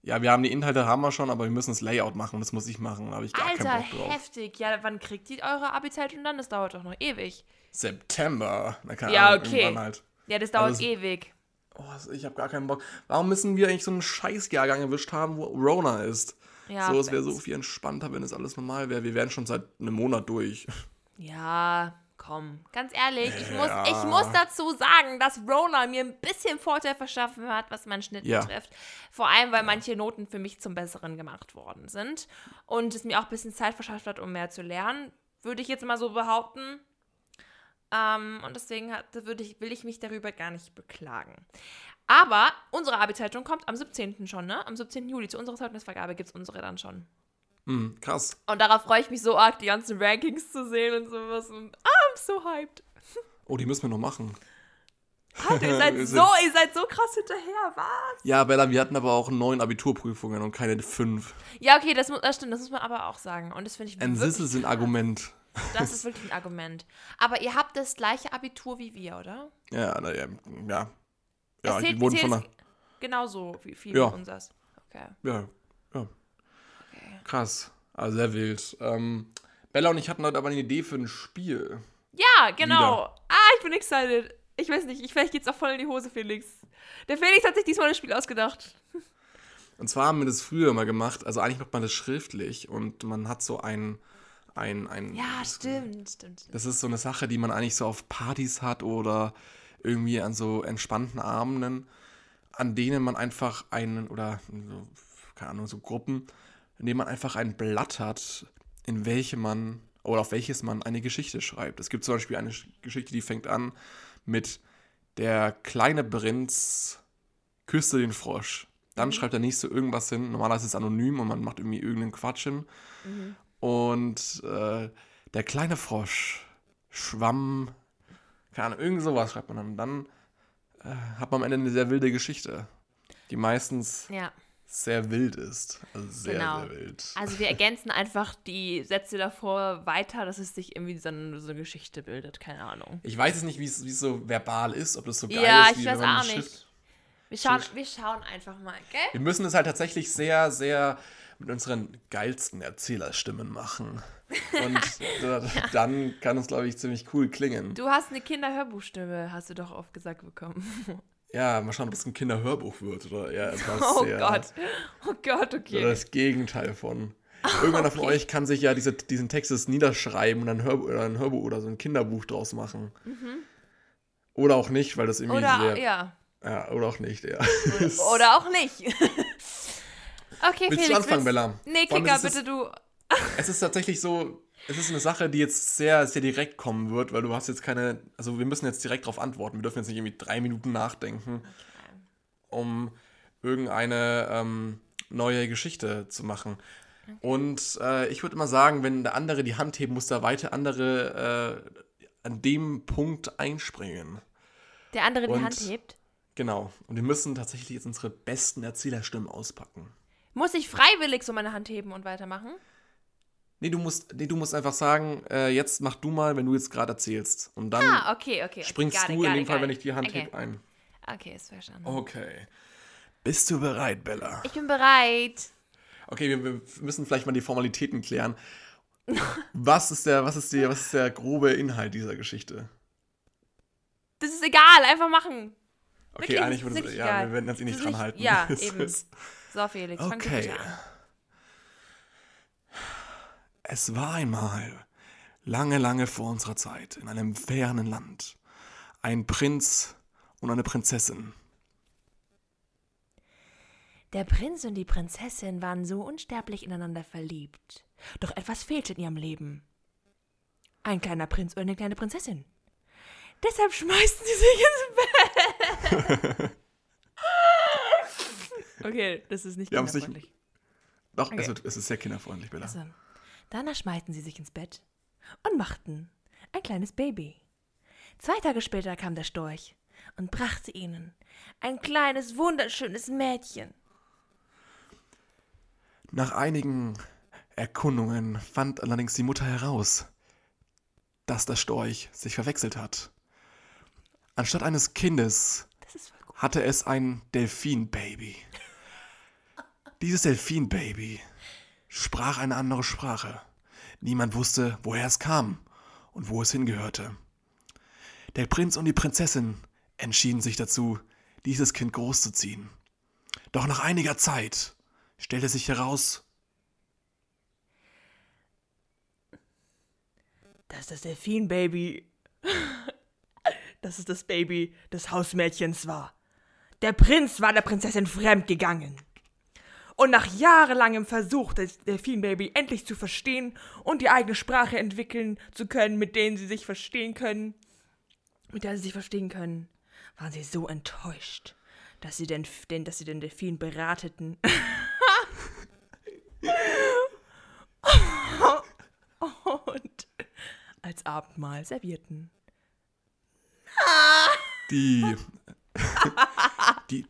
Speaker 2: Ja, wir haben die Inhalte haben wir schon, aber wir müssen das Layout machen. Das muss ich machen. Habe ich gar Alter, keinen Bock drauf.
Speaker 1: heftig. Ja, wann kriegt ihr eure Abi-Zeitung dann? Das dauert doch noch ewig.
Speaker 2: September.
Speaker 1: Na, keine ja, Ahnung, okay. Halt. Ja, das dauert also, ewig.
Speaker 2: Oh, ich habe gar keinen Bock. Warum müssen wir eigentlich so einen Scheißjahrgang erwischt haben, wo Rona ist? Ja, so, es wäre so viel entspannter, wenn es alles normal wäre. Wir wären schon seit einem Monat durch.
Speaker 1: Ja, komm, ganz ehrlich, ich, muss, ich muss dazu sagen, dass Rona mir ein bisschen Vorteil verschaffen hat, was meinen Schnitt ja. betrifft. Vor allem, weil manche Noten für mich zum Besseren gemacht worden sind und es mir auch ein bisschen Zeit verschafft hat, um mehr zu lernen, würde ich jetzt mal so behaupten. Ähm, und deswegen hat, würde ich, will ich mich darüber gar nicht beklagen. Aber unsere Abi-Zeitung kommt am 17. schon, ne? Am 17. Juli. Zu unserer Zeugnisvergabe gibt es unsere dann schon.
Speaker 2: Mhm, krass.
Speaker 1: Und darauf freue ich mich so arg, die ganzen Rankings zu sehen und sowas. Und ah, so hyped.
Speaker 2: Oh, die müssen wir noch machen.
Speaker 1: Alter, ihr seid <laughs> so, ihr seid so krass hinterher, was?
Speaker 2: Ja, Bella, wir hatten aber auch neun Abiturprüfungen und keine fünf.
Speaker 1: Ja, okay, das, das stimmt, das muss man aber auch sagen. Und das finde ich
Speaker 2: Ein Sissel ist ein Argument.
Speaker 1: Das ist <laughs> wirklich ein Argument. Aber ihr habt das gleiche Abitur wie wir, oder?
Speaker 2: Ja, na, ja. Ja, ja
Speaker 1: die wurden von der... Genauso wie viele ja. unseres. Okay.
Speaker 2: Ja, ja. Okay. Krass. Also sehr wild. Ähm, Bella und ich hatten heute aber eine Idee für ein Spiel.
Speaker 1: Ja, genau. Wieder. Ah, ich bin excited. Ich weiß nicht, ich, vielleicht geht's auch voll in die Hose, Felix. Der Felix hat sich diesmal ein Spiel ausgedacht.
Speaker 2: Und zwar haben wir das früher mal gemacht. Also eigentlich macht man das schriftlich und man hat so ein. ein, ein
Speaker 1: ja, das, stimmt, stimmt.
Speaker 2: Das ist so eine Sache, die man eigentlich so auf Partys hat oder irgendwie an so entspannten Abenden, an denen man einfach einen, oder so, keine Ahnung, so Gruppen, in denen man einfach ein Blatt hat, in welchem man oder auf welches man eine Geschichte schreibt. Es gibt zum Beispiel eine Geschichte, die fängt an mit der kleine Prinz küsste den Frosch. Dann mhm. schreibt der nächste irgendwas hin. Normalerweise ist es anonym und man macht irgendwie irgendeinen Quatsch hin. Mhm. Und äh, der kleine Frosch schwamm, keine Ahnung, irgend sowas schreibt man dann. Dann äh, hat man am Ende eine sehr wilde Geschichte, die meistens
Speaker 1: ja
Speaker 2: sehr wild ist. Also sehr, genau. sehr wild.
Speaker 1: Also wir ergänzen einfach die Sätze davor weiter, dass es sich irgendwie so eine, so eine Geschichte bildet. Keine Ahnung.
Speaker 2: Ich weiß es nicht, wie es so verbal ist, ob das so geil
Speaker 1: ja,
Speaker 2: ist.
Speaker 1: Ja, ich weiß auch nicht. Wir schauen, wir schauen einfach mal, gell?
Speaker 2: Wir müssen es halt tatsächlich sehr, sehr mit unseren geilsten Erzählerstimmen machen. Und <laughs> ja. dann kann es, glaube ich, ziemlich cool klingen.
Speaker 1: Du hast eine Kinderhörbuchstimme, hast du doch oft gesagt bekommen.
Speaker 2: Ja, mal schauen, ob es ein Kinderhörbuch wird oder <laughs> eher etwas
Speaker 1: Oh
Speaker 2: sehr,
Speaker 1: Gott. Oh Gott, okay.
Speaker 2: Oder das Gegenteil von. <laughs> Irgendwann okay. von euch kann sich ja diese, diesen Text niederschreiben und dann Hör, oder ein Hörbuch oder so ein Kinderbuch draus machen. Mhm. Oder auch nicht, weil das irgendwie
Speaker 1: oder,
Speaker 2: sehr.
Speaker 1: Ja.
Speaker 2: ja. Oder auch nicht, ja.
Speaker 1: Oder, <laughs> oder auch nicht. okay,
Speaker 2: willst
Speaker 1: Felix.
Speaker 2: du anfangen, Bella?
Speaker 1: Nee, Kika, bitte du.
Speaker 2: es ist tatsächlich so, es ist eine Sache, die jetzt sehr, sehr direkt kommen wird, weil du hast jetzt keine, also wir müssen jetzt direkt darauf antworten. Wir dürfen jetzt nicht irgendwie drei Minuten nachdenken, um irgendeine ähm, neue Geschichte zu machen. Okay. Und äh, ich würde immer sagen, wenn der andere die Hand heben muss, der weite andere äh, an dem Punkt einspringen.
Speaker 1: Der andere die Und, Hand hebt?
Speaker 2: Genau. Und wir müssen tatsächlich jetzt unsere besten Erzählerstimmen auspacken.
Speaker 1: Muss ich freiwillig so meine Hand heben und weitermachen?
Speaker 2: Nee, du musst, nee, du musst einfach sagen, äh, jetzt mach du mal, wenn du jetzt gerade erzählst. Und dann
Speaker 1: ah, okay, okay.
Speaker 2: springst
Speaker 1: okay,
Speaker 2: du in dem Fall, wenn ich die Hand okay. heb, ein.
Speaker 1: Okay, ist verstanden.
Speaker 2: Okay. Bist du bereit, Bella?
Speaker 1: Ich bin bereit.
Speaker 2: Okay, wir, wir müssen vielleicht mal die Formalitäten klären. <laughs> was, ist der, was, ist die, was ist der grobe Inhalt dieser Geschichte?
Speaker 1: Das ist egal, einfach machen.
Speaker 2: Okay, Wirklich, eigentlich würde es, ja, wir werden uns eh nicht dran halten.
Speaker 1: Ja, <laughs> eben. So, Felix, fang
Speaker 2: okay. an. Es war einmal, lange, lange vor unserer Zeit, in einem fernen Land, ein Prinz und eine Prinzessin.
Speaker 1: Der Prinz und die Prinzessin waren so unsterblich ineinander verliebt. Doch etwas fehlte in ihrem Leben. Ein kleiner Prinz oder eine kleine Prinzessin. Deshalb schmeißen sie sich ins Bett. <laughs> okay, das ist nicht kinderfreundlich. Nicht,
Speaker 2: doch, okay. es, wird, es, ist sehr kinderfreundlich, Bella. Also,
Speaker 1: Danach schmeißen sie sich ins Bett und machten ein kleines Baby. Zwei Tage später kam der Storch und brachte ihnen ein kleines, wunderschönes Mädchen.
Speaker 2: Nach einigen Erkundungen fand allerdings die Mutter heraus, dass der Storch sich verwechselt hat. Anstatt eines Kindes hatte es ein Delfinbaby. Dieses Delfinbaby sprach eine andere Sprache. Niemand wusste, woher es kam und wo es hingehörte. Der Prinz und die Prinzessin entschieden sich dazu, dieses Kind großzuziehen. Doch nach einiger Zeit stellte sich heraus,
Speaker 1: dass das Delfinbaby, <laughs> dass es das Baby des Hausmädchens war. Der Prinz war der Prinzessin fremd gegangen. Und nach jahrelangem Versuch, das Delfinbaby endlich zu verstehen und die eigene Sprache entwickeln zu können, mit denen sie sich verstehen können, mit der sie sich verstehen können, waren sie so enttäuscht, dass sie den, den, dass sie den Delfin berateten. <laughs> und als Abendmahl servierten.
Speaker 2: Die. <laughs> die,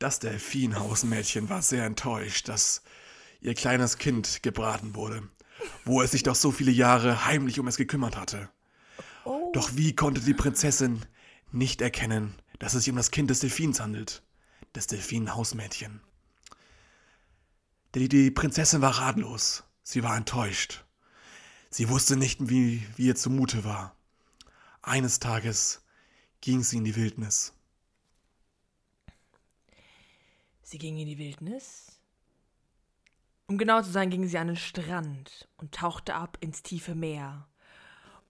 Speaker 2: das Delfinhausmädchen war sehr enttäuscht, dass ihr kleines Kind gebraten wurde, wo es sich doch so viele Jahre heimlich um es gekümmert hatte. Oh. Doch wie konnte die Prinzessin nicht erkennen, dass es sich um das Kind des Delfins handelt, des Delfinhausmädchen? Die, die Prinzessin war ratlos, sie war enttäuscht. Sie wusste nicht, wie, wie ihr zumute war. Eines Tages ging sie in die Wildnis.
Speaker 1: Sie ging in die Wildnis. Um genau zu sein, ging sie an den Strand und tauchte ab ins tiefe Meer,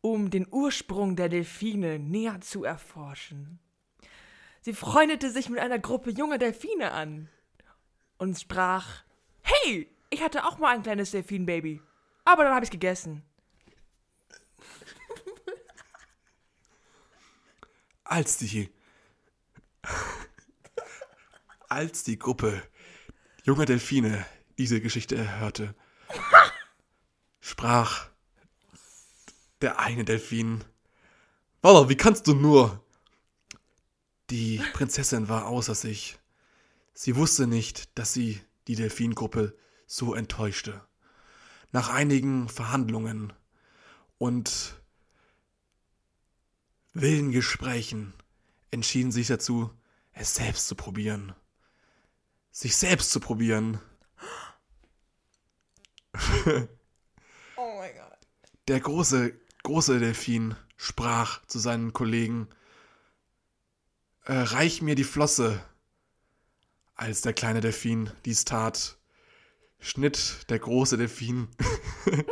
Speaker 1: um den Ursprung der Delfine näher zu erforschen. Sie freundete sich mit einer Gruppe junger Delfine an und sprach: Hey, ich hatte auch mal ein kleines Delfinbaby, aber dann habe ich es gegessen.
Speaker 2: Als die als die Gruppe junger Delfine diese Geschichte hörte, sprach der eine Delfin, Walla, wie kannst du nur? Die Prinzessin war außer sich. Sie wusste nicht, dass sie die Delfingruppe so enttäuschte. Nach einigen Verhandlungen und wilden Gesprächen entschieden sich dazu, es selbst zu probieren. Sich selbst zu probieren. <gasps>
Speaker 1: oh mein Gott.
Speaker 2: Der große, große Delfin sprach zu seinen Kollegen, äh, reich mir die Flosse. Als der kleine Delfin dies tat, schnitt der große Delfin <laughs>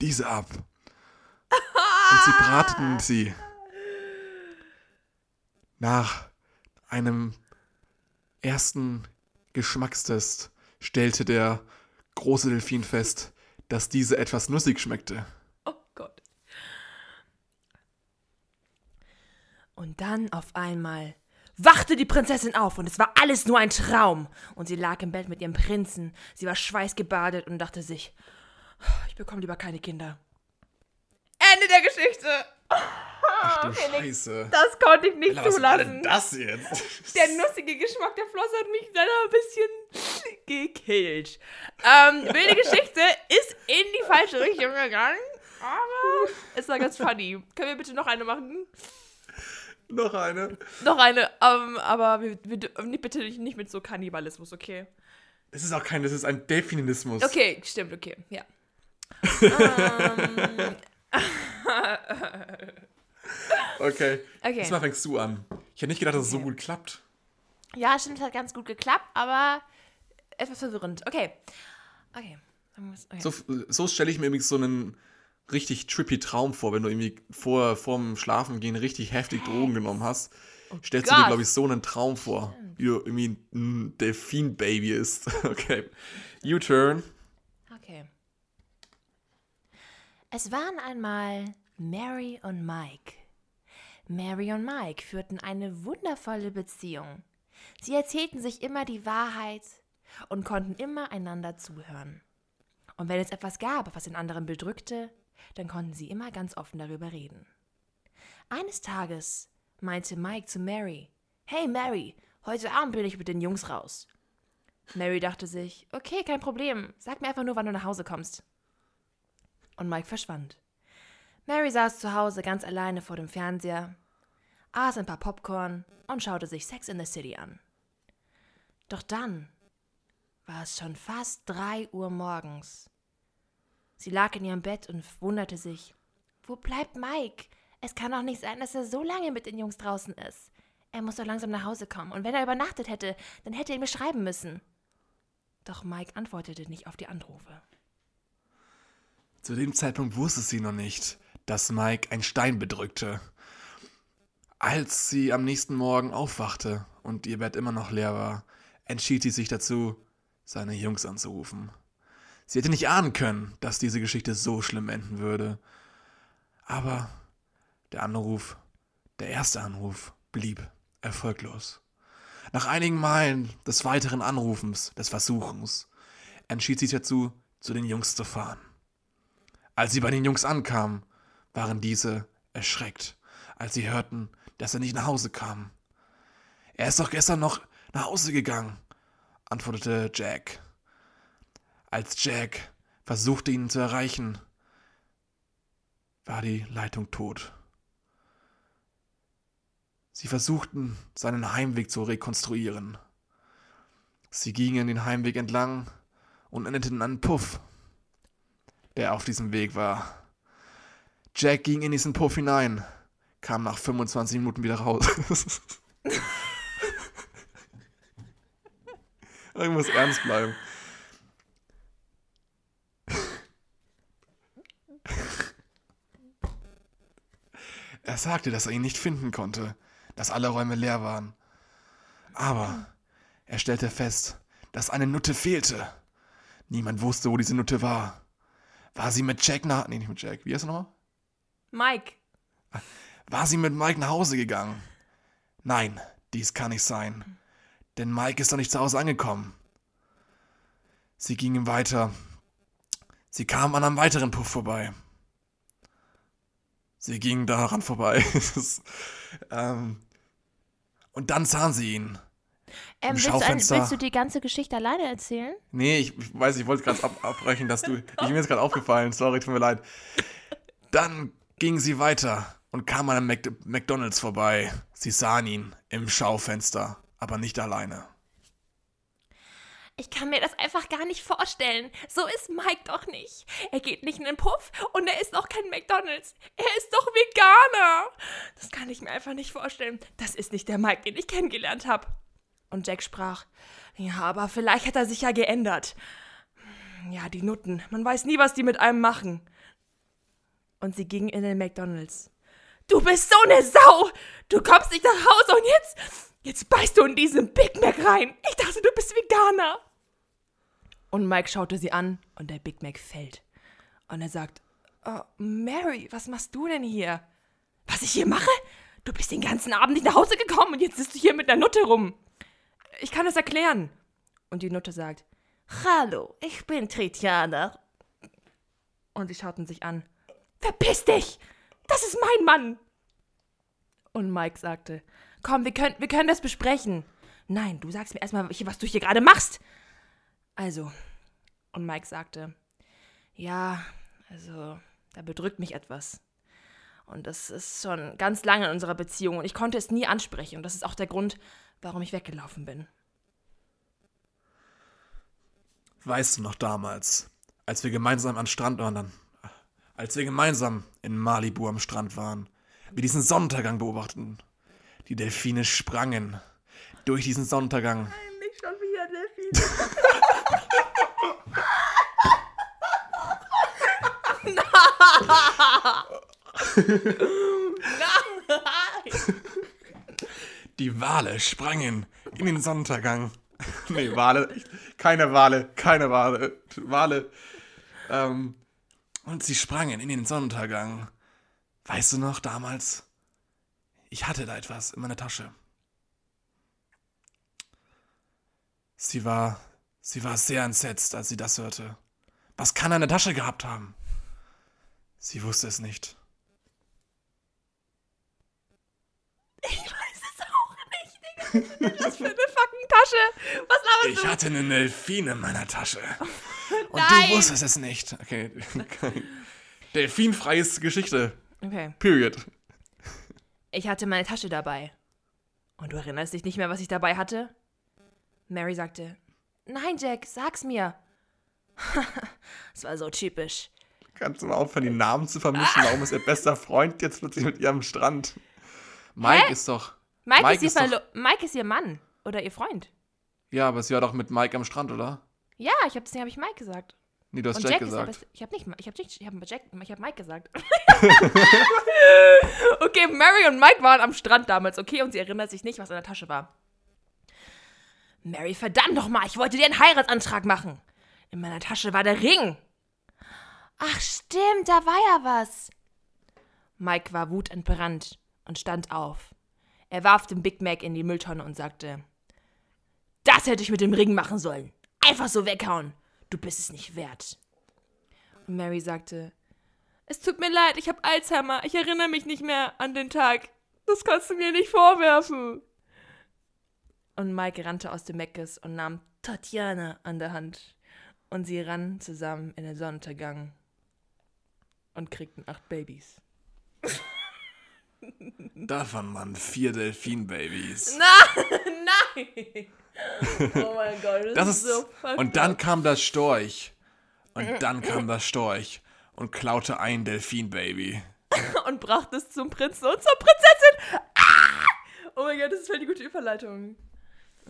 Speaker 2: diese ab. Und sie brateten sie. <laughs> Nach einem ersten Geschmackstest stellte der große Delfin fest, dass diese etwas nussig schmeckte.
Speaker 1: Oh Gott. Und dann auf einmal wachte die Prinzessin auf und es war alles nur ein Traum. Und sie lag im Bett mit ihrem Prinzen. Sie war schweißgebadet und dachte sich, ich bekomme lieber keine Kinder. Ende der Geschichte.
Speaker 2: Ach du Scheiße.
Speaker 1: Das konnte ich nicht
Speaker 2: was
Speaker 1: zulassen.
Speaker 2: war denn das jetzt? <laughs>
Speaker 1: Der nussige Geschmack der Flosse hat mich dann ein bisschen gekillt. Ähm, wilde Geschichte ist in die falsche Richtung gegangen, aber es war ganz funny. Können wir bitte noch eine machen?
Speaker 2: Noch eine.
Speaker 1: Noch eine, ähm, aber wir, wir, bitte nicht mit so Kannibalismus, okay?
Speaker 2: Es ist auch kein, das ist ein Defininismus.
Speaker 1: Okay, stimmt, okay, ja. <laughs> ähm, <laughs> <laughs>
Speaker 2: okay.
Speaker 1: okay.
Speaker 2: Diesmal fängst du an. Ich hätte nicht gedacht, dass es okay. so gut klappt.
Speaker 1: Ja, stimmt, es hat ganz gut geklappt, aber etwas verwirrend. Okay. Okay.
Speaker 2: okay. So, so stelle ich mir übrigens so einen richtig trippy Traum vor, wenn du irgendwie vor vorm Schlafengehen richtig heftig Drogen genommen hast. Oh stellst Gott. du dir, glaube ich, so einen Traum vor, wie du irgendwie ein Delfin-Baby ist. <laughs> okay. U-Turn.
Speaker 1: Okay. Es waren einmal Mary und Mike. Mary und Mike führten eine wundervolle Beziehung. Sie erzählten sich immer die Wahrheit und konnten immer einander zuhören. Und wenn es etwas gab, was den anderen bedrückte, dann konnten sie immer ganz offen darüber reden. Eines Tages meinte Mike zu Mary, Hey Mary, heute Abend bin ich mit den Jungs raus. Mary dachte sich, okay, kein Problem, sag mir einfach nur, wann du nach Hause kommst. Und Mike verschwand. Mary saß zu Hause ganz alleine vor dem Fernseher, aß ein paar Popcorn und schaute sich Sex in the City an. Doch dann war es schon fast drei Uhr morgens. Sie lag in ihrem Bett und wunderte sich. Wo bleibt Mike? Es kann doch nicht sein, dass er so lange mit den Jungs draußen ist. Er muss doch langsam nach Hause kommen. Und wenn er übernachtet hätte, dann hätte er mir schreiben müssen. Doch Mike antwortete nicht auf die Anrufe.
Speaker 2: Zu dem Zeitpunkt wusste sie noch nicht, dass Mike ein Stein bedrückte. Als sie am nächsten Morgen aufwachte und ihr Bett immer noch leer war, entschied sie sich dazu, seine Jungs anzurufen. Sie hätte nicht ahnen können, dass diese Geschichte so schlimm enden würde. Aber der Anruf, der erste Anruf, blieb erfolglos. Nach einigen Meilen des weiteren Anrufens, des Versuchens, entschied sie sich dazu, zu den Jungs zu fahren. Als sie bei den Jungs ankamen, waren diese erschreckt, als sie hörten, dass er nicht nach Hause kam. Er ist doch gestern noch nach Hause gegangen, antwortete Jack. Als Jack versuchte ihn zu erreichen, war die Leitung tot. Sie versuchten, seinen Heimweg zu rekonstruieren. Sie gingen den Heimweg entlang und endeten einen Puff, der auf diesem Weg war. Jack ging in diesen Puff hinein, kam nach 25 Minuten wieder raus. <laughs> muss ernst bleiben. Er sagte, dass er ihn nicht finden konnte, dass alle Räume leer waren. Aber er stellte fest, dass eine Nutte fehlte. Niemand wusste, wo diese Nutte war. War sie mit Jack nach. Nee, nicht mit Jack. Wie heißt er nochmal?
Speaker 1: Mike.
Speaker 2: War sie mit Mike nach Hause gegangen? Nein, dies kann nicht sein. Denn Mike ist doch nicht zu Hause angekommen. Sie gingen weiter. Sie kamen an einem weiteren Puff vorbei. Sie gingen daran vorbei. <laughs> ähm, und dann sahen sie ihn.
Speaker 1: Ähm, willst, du ein, willst, du die ganze Geschichte alleine erzählen?
Speaker 2: Nee, ich, ich weiß, ich wollte gerade ab, abbrechen, dass du. ich, mir ist gerade aufgefallen, sorry, tut mir leid. Dann gingen sie weiter und kam an einem McDonalds vorbei. Sie sahen ihn im Schaufenster, aber nicht alleine.
Speaker 1: Ich kann mir das einfach gar nicht vorstellen. So ist Mike doch nicht. Er geht nicht in den Puff und er ist auch kein McDonalds. Er ist doch Veganer. Das kann ich mir einfach nicht vorstellen. Das ist nicht der Mike, den ich kennengelernt habe. Und Jack sprach, ja, aber vielleicht hat er sich ja geändert. Ja, die Nutten. Man weiß nie, was die mit einem machen. Und sie ging in den McDonalds. Du bist so eine Sau! Du kommst nicht nach Hause und jetzt. Jetzt beißt du in diesen Big Mac rein. Ich dachte, du bist Veganer. Und Mike schaute sie an und der Big Mac fällt. Und er sagt: oh, Mary, was machst du denn hier? Was ich hier mache? Du bist den ganzen Abend nicht nach Hause gekommen und jetzt sitzt du hier mit der Nutte rum. Ich kann es erklären. Und die Nutte sagt: Hallo, ich bin Tritiana. Und sie schauten sich an. Verpiss dich! Das ist mein Mann! Und Mike sagte: Komm, wir können, wir können das besprechen. Nein, du sagst mir erstmal, was du hier gerade machst. Also, und Mike sagte: Ja, also, da bedrückt mich etwas. Und das ist schon ganz lange in unserer Beziehung und ich konnte es nie ansprechen. Und das ist auch der Grund, warum ich weggelaufen bin.
Speaker 2: Weißt du noch damals, als wir gemeinsam am Strand waren, dann, als wir gemeinsam in Malibu am Strand waren, wir diesen Sonnenuntergang beobachteten. Die Delfine sprangen durch diesen Sonnenuntergang.
Speaker 1: Nein, nicht schon wieder Delfine. <laughs>
Speaker 2: Nein! Die Wale sprangen in den Sonnenuntergang. nee, Wale, keine Wale, keine Wale, Wale. Ähm, und sie sprangen in den Sonnenuntergang. Weißt du noch, damals? Ich hatte da etwas in meiner Tasche. Sie war, sie war sehr entsetzt, als sie das hörte. Was kann er in der Tasche gehabt haben? Sie wusste es nicht.
Speaker 1: Ich Was für eine fucking Tasche? Was laberst
Speaker 2: ich du? Ich hatte eine Delfine in meiner Tasche. <laughs> Und Nein. du wusstest es nicht. Okay. Delfinfreies Geschichte. Okay. Period.
Speaker 1: Ich hatte meine Tasche dabei. Und du erinnerst dich nicht mehr, was ich dabei hatte? Mary sagte, Nein, Jack, sag's mir. <laughs> Es war so typisch.
Speaker 2: Kannst du mal aufhören, die Namen zu vermischen? Warum ist ihr bester Freund jetzt plötzlich mit ihr am Strand? Mike Hä? ist doch.
Speaker 1: Mike, Mike, ist, doch, Mike ist ihr Mann oder ihr Freund.
Speaker 2: Ja, aber sie war doch mit Mike am Strand, oder?
Speaker 1: Ja, ich hab deswegen habe ich Mike gesagt.
Speaker 2: Nee, du hast Jack, Jack gesagt.
Speaker 1: ich habe nicht, ich habe nicht, ich habe Jack, ich habe Mike gesagt. <laughs> okay, Mary und Mike waren am Strand damals, okay, und sie erinnert sich nicht, was in der Tasche war. Mary, verdammt doch mal, ich wollte dir einen Heiratsantrag machen. In meiner Tasche war der Ring. Ach stimmt, da war ja was. Mike war wutentbrannt und stand auf. Er warf den Big Mac in die Mülltonne und sagte: Das hätte ich mit dem Ring machen sollen. Einfach so weghauen. Du bist es nicht wert. Und Mary sagte: Es tut mir leid, ich habe Alzheimer. Ich erinnere mich nicht mehr an den Tag. Das kannst du mir nicht vorwerfen. Und Mike rannte aus dem Meckes und nahm Tatjana an der Hand. Und sie rannten zusammen in den Sonnenuntergang und kriegten acht Babys. <laughs>
Speaker 2: Davon waren vier Delfin-Babys. <laughs>
Speaker 1: nein! Oh mein Gott, das, das ist, so
Speaker 2: Und dann kam das Storch. Und dann kam das Storch und klaute ein Delfin-Baby. <laughs>
Speaker 1: und brachte es zum Prinzen und zur Prinzessin. Ah! Oh mein Gott, das ist voll die gute Überleitung.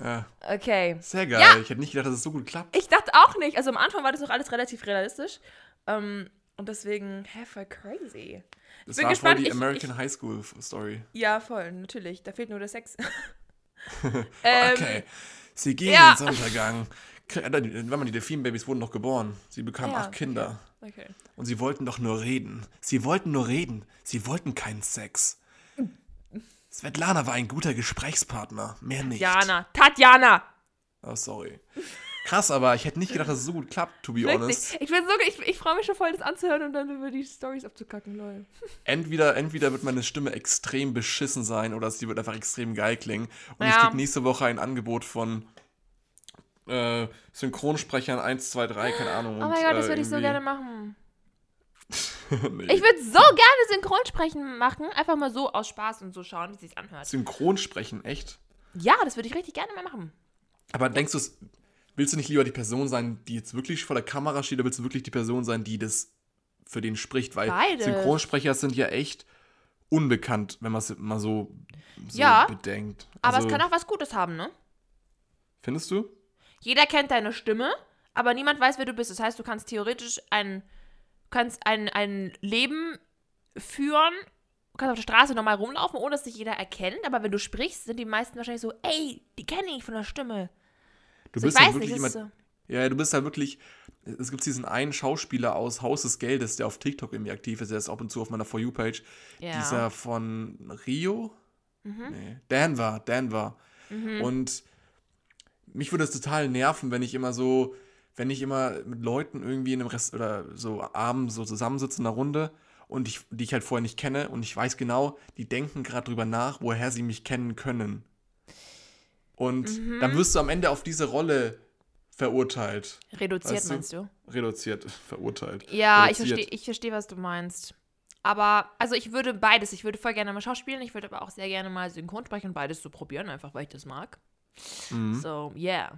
Speaker 2: Ja.
Speaker 1: Okay.
Speaker 2: Sehr geil. Ja. Ich hätte nicht gedacht, dass es so gut klappt.
Speaker 1: Ich dachte auch nicht. Also am Anfang war das noch alles relativ realistisch. Ähm, und deswegen, hä, voll crazy.
Speaker 2: Das bin war gespannt. voll die American ich, High School Story.
Speaker 1: Ja, voll, natürlich. Da fehlt nur der Sex. <laughs>
Speaker 2: ähm, okay. Sie ging ja. in den Sonnenuntergang. Wenn man die Delfin-Babys wurden noch geboren. Sie bekamen ja, acht Kinder. Okay. okay. Und sie wollten doch nur reden. Sie wollten nur reden. Sie wollten keinen Sex. Svetlana war ein guter Gesprächspartner. Mehr nicht.
Speaker 1: Tatjana. Tatjana!
Speaker 2: Oh, sorry. Krass, aber ich hätte nicht gedacht, dass es so gut klappt, to be Wirklich? honest.
Speaker 1: Ich, bin so, ich, ich freue mich schon voll, das anzuhören und dann über die Stories abzukacken, lol.
Speaker 2: Entweder, entweder wird meine Stimme extrem beschissen sein oder sie wird einfach extrem geil klingen. Und ja. ich kriege nächste Woche ein Angebot von äh, Synchronsprechern 1, 2, 3, keine Ahnung.
Speaker 1: Oh mein Gott, das äh, würde ich so gerne machen. <laughs> nee. Ich würde so gerne Synchronsprechen machen. Einfach mal so aus Spaß und so schauen, wie es sich anhört.
Speaker 2: Synchronsprechen, echt?
Speaker 1: Ja, das würde ich richtig gerne mal machen.
Speaker 2: Aber denkst du, willst du nicht lieber die Person sein, die jetzt wirklich vor der Kamera steht, oder willst du wirklich die Person sein, die das für den spricht? Weil Beides. Synchronsprecher sind ja echt unbekannt, wenn man es mal so, so
Speaker 1: ja,
Speaker 2: bedenkt.
Speaker 1: Also, aber es kann auch was Gutes haben, ne?
Speaker 2: Findest du?
Speaker 1: Jeder kennt deine Stimme, aber niemand weiß, wer du bist. Das heißt, du kannst theoretisch ein, kannst ein, ein Leben führen, kannst auf der Straße nochmal rumlaufen, ohne dass dich jeder erkennt. Aber wenn du sprichst, sind die meisten wahrscheinlich so, ey, die kenne ich von der Stimme.
Speaker 2: Du so, bist halt wirklich nicht, jemand, so. Ja, du bist halt wirklich. Es gibt diesen einen Schauspieler aus Haus des Geldes, der auf TikTok irgendwie aktiv ist. Der ist ab und zu auf meiner For You-Page. Ja. Dieser von Rio? Mhm. Nee. Denver, Denver. Mhm. Und mich würde es total nerven, wenn ich immer so, wenn ich immer mit Leuten irgendwie in einem Rest oder so abends so zusammensitze in einer Runde und ich, die ich halt vorher nicht kenne und ich weiß genau, die denken gerade drüber nach, woher sie mich kennen können. Und mhm. dann wirst du am Ende auf diese Rolle verurteilt.
Speaker 1: Reduziert weißt du? meinst du?
Speaker 2: Reduziert, <laughs> verurteilt.
Speaker 1: Ja, Reduziert. ich verstehe, ich versteh, was du meinst. Aber, also ich würde beides. Ich würde voll gerne mal schauspielen, ich würde aber auch sehr gerne mal synchron sprechen und beides zu so probieren, einfach weil ich das mag. Mhm. So, yeah.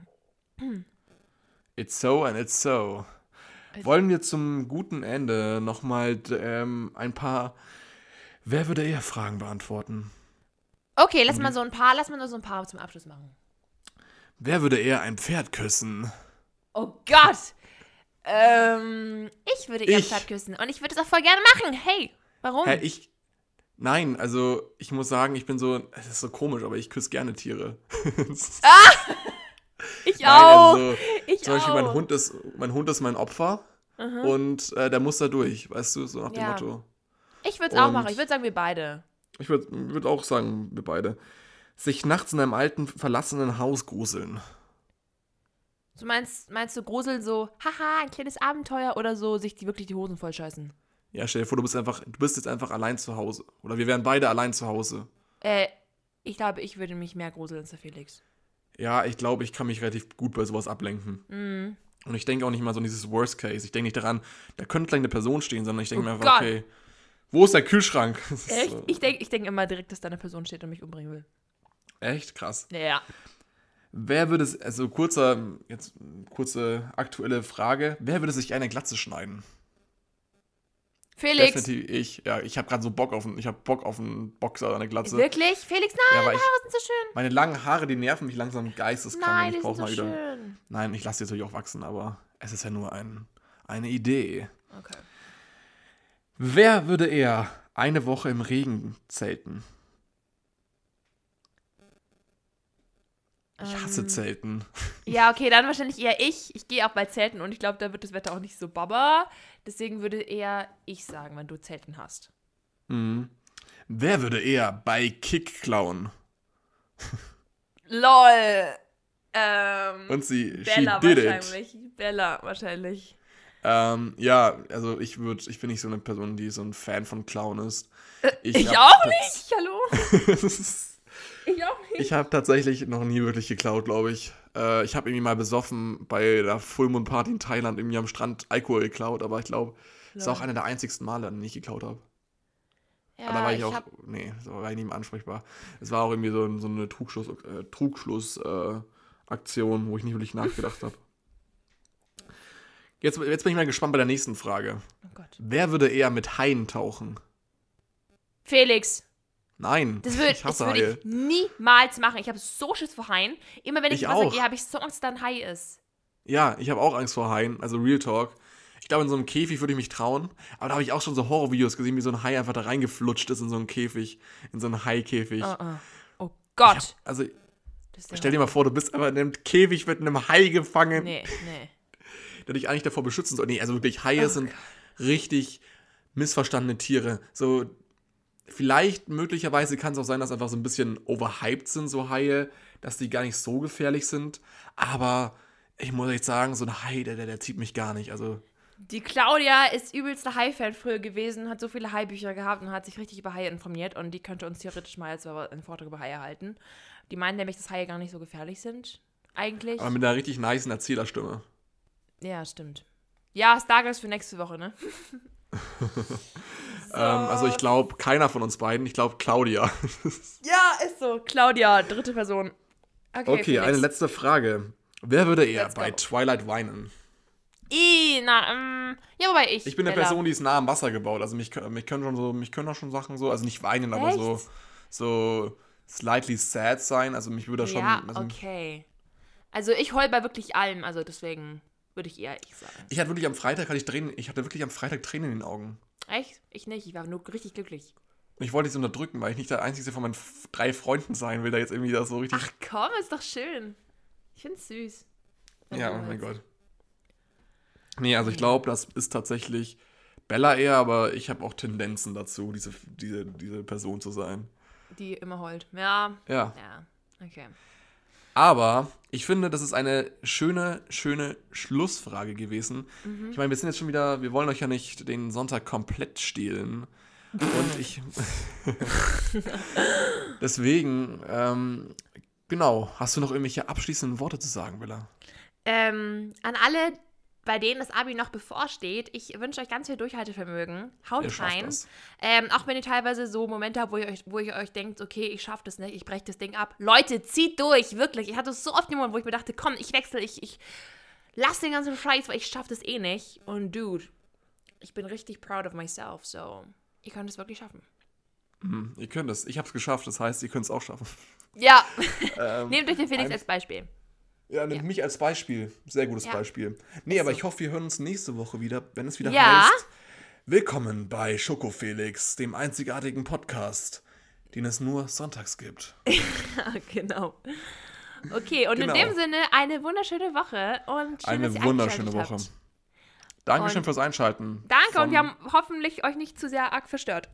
Speaker 2: It's so and it's so. Wollen wir zum guten Ende nochmal ähm, ein paar Wer würde eher Fragen beantworten?
Speaker 1: Okay, lass mal so ein paar, lass mal nur so ein paar zum Abschluss machen.
Speaker 2: Wer würde eher ein Pferd küssen?
Speaker 1: Oh Gott! Ähm, ich würde eher ich. ein Pferd küssen. Und ich würde es auch voll gerne machen. Hey, warum?
Speaker 2: Hey, ich, Nein, also ich muss sagen, ich bin so, es ist so komisch, aber ich küsse gerne Tiere. <laughs>
Speaker 1: ah! Ich Nein, auch. Also, ich
Speaker 2: zum Beispiel auch. mein Hund ist, mein Hund ist mein Opfer mhm. und äh, der muss da durch, weißt du, so nach dem ja. Motto.
Speaker 1: Ich würde es auch machen. Ich würde sagen, wir beide.
Speaker 2: Ich würde würd auch sagen, wir beide. Sich nachts in einem alten, verlassenen Haus gruseln.
Speaker 1: Du meinst, meinst du gruseln so, haha, ein kleines Abenteuer oder so, sich die wirklich die Hosen vollscheißen?
Speaker 2: Ja, stell dir vor, du bist einfach, du bist jetzt einfach allein zu Hause. Oder wir wären beide allein zu Hause.
Speaker 1: Äh, ich glaube, ich würde mich mehr gruseln als der Felix.
Speaker 2: Ja, ich glaube, ich kann mich relativ gut bei sowas ablenken. Mhm. Und ich denke auch nicht mal so an dieses Worst Case. Ich denke nicht daran, da könnte gleich eine Person stehen, sondern ich denke oh mir einfach, Gott. okay, wo ist der Kühlschrank? <laughs>
Speaker 1: Echt? So. Ich denke ich denk immer direkt, dass da eine Person steht und mich umbringen will.
Speaker 2: Echt? Krass.
Speaker 1: Ja.
Speaker 2: Wer würde es, also kurzer, jetzt kurze aktuelle Frage, wer würde sich eine Glatze schneiden?
Speaker 1: Felix.
Speaker 2: Definitiv ich. Ja, ich habe gerade so Bock auf einen, ich habe Bock auf einen Boxer oder eine Glatze.
Speaker 1: Wirklich? Felix, nein, ja, deine Haare sind so schön.
Speaker 2: Meine langen Haare, die nerven mich langsam geisteskrank. Nein, ich brauche mal so wieder. Schön. Nein, ich lasse die natürlich auch wachsen, aber es ist ja nur ein, eine Idee.
Speaker 1: Okay.
Speaker 2: Wer würde eher eine Woche im Regen zelten? Ich hasse ähm, Zelten. <laughs>
Speaker 1: Ja, okay, dann wahrscheinlich eher ich. Ich gehe auch bei Zelten und ich glaube, da wird das Wetter auch nicht so baba. Deswegen würde eher ich sagen, wenn du Zelten hast.
Speaker 2: Mhm. Wer würde eher bei Kick klauen?
Speaker 1: LOL. <laughs> Ähm,
Speaker 2: und sie,
Speaker 1: Bella wahrscheinlich. It. Bella wahrscheinlich.
Speaker 2: Ähm, ja, also ich würde, ich bin nicht so eine Person, die so ein Fan von Clown ist.
Speaker 1: Ich, ich auch nicht, hallo? <laughs>
Speaker 2: Ich auch nicht. Ich habe tatsächlich noch nie wirklich geklaut, glaube ich. Äh, ich habe irgendwie mal besoffen bei der Full Moon Party in Thailand irgendwie am Strand Alkohol geklaut, aber ich glaube, das ist auch einer der einzigsten Male, an denen ich geklaut habe. Ja, aber da war ich, ich auch, nee, da war ich nicht mehr ansprechbar. Es war auch irgendwie so, so eine Trugschluss, äh, Trugschluss äh, Aktion, wo ich nicht wirklich nachgedacht habe. Jetzt, jetzt bin ich mal gespannt bei der nächsten Frage. Oh Wer würde eher mit Haien tauchen?
Speaker 1: Felix.
Speaker 2: Nein.
Speaker 1: Das würde ich, würd ich niemals machen. Ich habe so Schiss vor Haien. Immer wenn ich, ich ins Wasser gehe, habe ich so Angst, dass da ein Hai ist.
Speaker 2: Ja, ich habe auch Angst vor Haien. Also Real Talk. Ich glaube, in so einem Käfig würde ich mich trauen. Aber da habe ich auch schon so Horrorvideos gesehen, wie so ein Hai einfach da reingeflutscht ist in so einen Käfig. In so einen Hai-Käfig.
Speaker 1: Uh -uh. Oh Gott. Hab,
Speaker 2: also, stell dir mal vor, du bist aber in einem Käfig mit einem Hai gefangen.
Speaker 1: Nee, nee.
Speaker 2: Der dich eigentlich davor beschützen soll. Nee, also wirklich, Haie oh, sind richtig missverstandene Tiere. So, Vielleicht, möglicherweise kann es auch sein, dass einfach so ein bisschen overhyped sind, so Haie, dass die gar nicht so gefährlich sind. Aber ich muss echt sagen, so ein Hai, der, der, der zieht mich gar nicht. Also.
Speaker 1: Die Claudia ist übelste Hai-Fan früher gewesen, hat so viele Hai-Bücher gehabt und hat sich richtig über Haie informiert und die könnte uns theoretisch mal jetzt einen Vortrag über Haie halten. Die meinen nämlich, dass Haie gar nicht so gefährlich sind, eigentlich.
Speaker 2: Aber mit einer richtig niceen Erzählerstimme.
Speaker 1: Ja, stimmt. Ja, Stargirls für nächste Woche, ne? <laughs>
Speaker 2: so. ähm, also ich glaube, keiner von uns beiden. Ich glaube, Claudia. <laughs>
Speaker 1: ja, ist so. Claudia, dritte Person.
Speaker 2: Okay, okay eine letzte Frage. Wer würde eher bei Twilight weinen?
Speaker 1: I, na, ähm, ja, wobei ich.
Speaker 2: Ich bin eine Person, die ist nah am Wasser gebaut. Also mich, mich können schon so, mich können auch schon Sachen so, also nicht weinen, Echt? aber so, so slightly sad sein. Also mich würde schon.
Speaker 1: Ja,
Speaker 2: also,
Speaker 1: okay. Also ich heul bei wirklich allem, also deswegen würde ich eher ich sagen.
Speaker 2: Ich hatte wirklich am Freitag hatte ich Tränen, ich hatte wirklich am Freitag Tränen in den Augen.
Speaker 1: Echt? Ich nicht, ich war nur richtig glücklich.
Speaker 2: Ich wollte es unterdrücken, weil ich nicht der einzige von meinen drei Freunden sein will, da jetzt irgendwie das so richtig.
Speaker 1: Ach komm, ist doch schön. Ich find's süß.
Speaker 2: Ja, oh mein Gott. Nee, also ich glaube, das ist tatsächlich Bella eher, aber ich habe auch Tendenzen dazu, diese, diese, diese Person zu sein.
Speaker 1: Die immer heult. Ja.
Speaker 2: Ja.
Speaker 1: Ja, okay.
Speaker 2: Aber ich finde, das ist eine schöne, schöne Schlussfrage gewesen. Mhm. Ich meine, wir sind jetzt schon wieder, wir wollen euch ja nicht den Sonntag komplett stehlen. Und ich. <laughs> Deswegen, ähm, genau, hast du noch irgendwelche abschließenden Worte zu sagen, Bella?
Speaker 1: Ähm, an alle, bei denen das Abi noch bevorsteht. Ich wünsche euch ganz viel Durchhaltevermögen. Haut ihr rein. Ähm, auch wenn ihr teilweise so Momente habt, wo ihr euch, wo ihr euch denkt, okay, ich schaffe das nicht, ich breche das Ding ab. Leute, zieht durch, wirklich. Ich hatte so oft den Moment, wo ich mir dachte, komm, ich wechsle, ich, ich lass den ganzen Scheiß, weil ich schaffe das eh nicht. Und dude, ich bin richtig proud of myself, so ihr könnt es wirklich schaffen.
Speaker 2: Mhm, ihr könnt es. Ich habe es geschafft, das heißt, ihr könnt es auch schaffen.
Speaker 1: Ja. <laughs> ähm, Nehmt euch den Felix als Beispiel.
Speaker 2: Ja, nimm ja. mich als Beispiel. Sehr gutes ja. Beispiel. Nee, Ist aber ich hoffe, wir hören uns nächste Woche wieder, wenn es wieder ja. heißt. Willkommen bei Schoko Felix, dem einzigartigen Podcast, den es nur sonntags gibt. <laughs>
Speaker 1: ja, genau. Okay, und genau. in dem Sinne eine wunderschöne Woche und schön,
Speaker 2: eine wunderschöne Woche. Habt. Dankeschön und fürs Einschalten.
Speaker 1: Danke und wir haben hoffentlich euch nicht zu sehr arg verstört.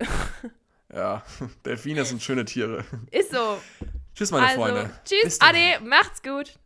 Speaker 1: <laughs>
Speaker 2: ja, <laughs> Delfine sind schöne Tiere.
Speaker 1: Ist so.
Speaker 2: Tschüss, meine also, Freunde.
Speaker 1: Tschüss, Ade, macht's gut.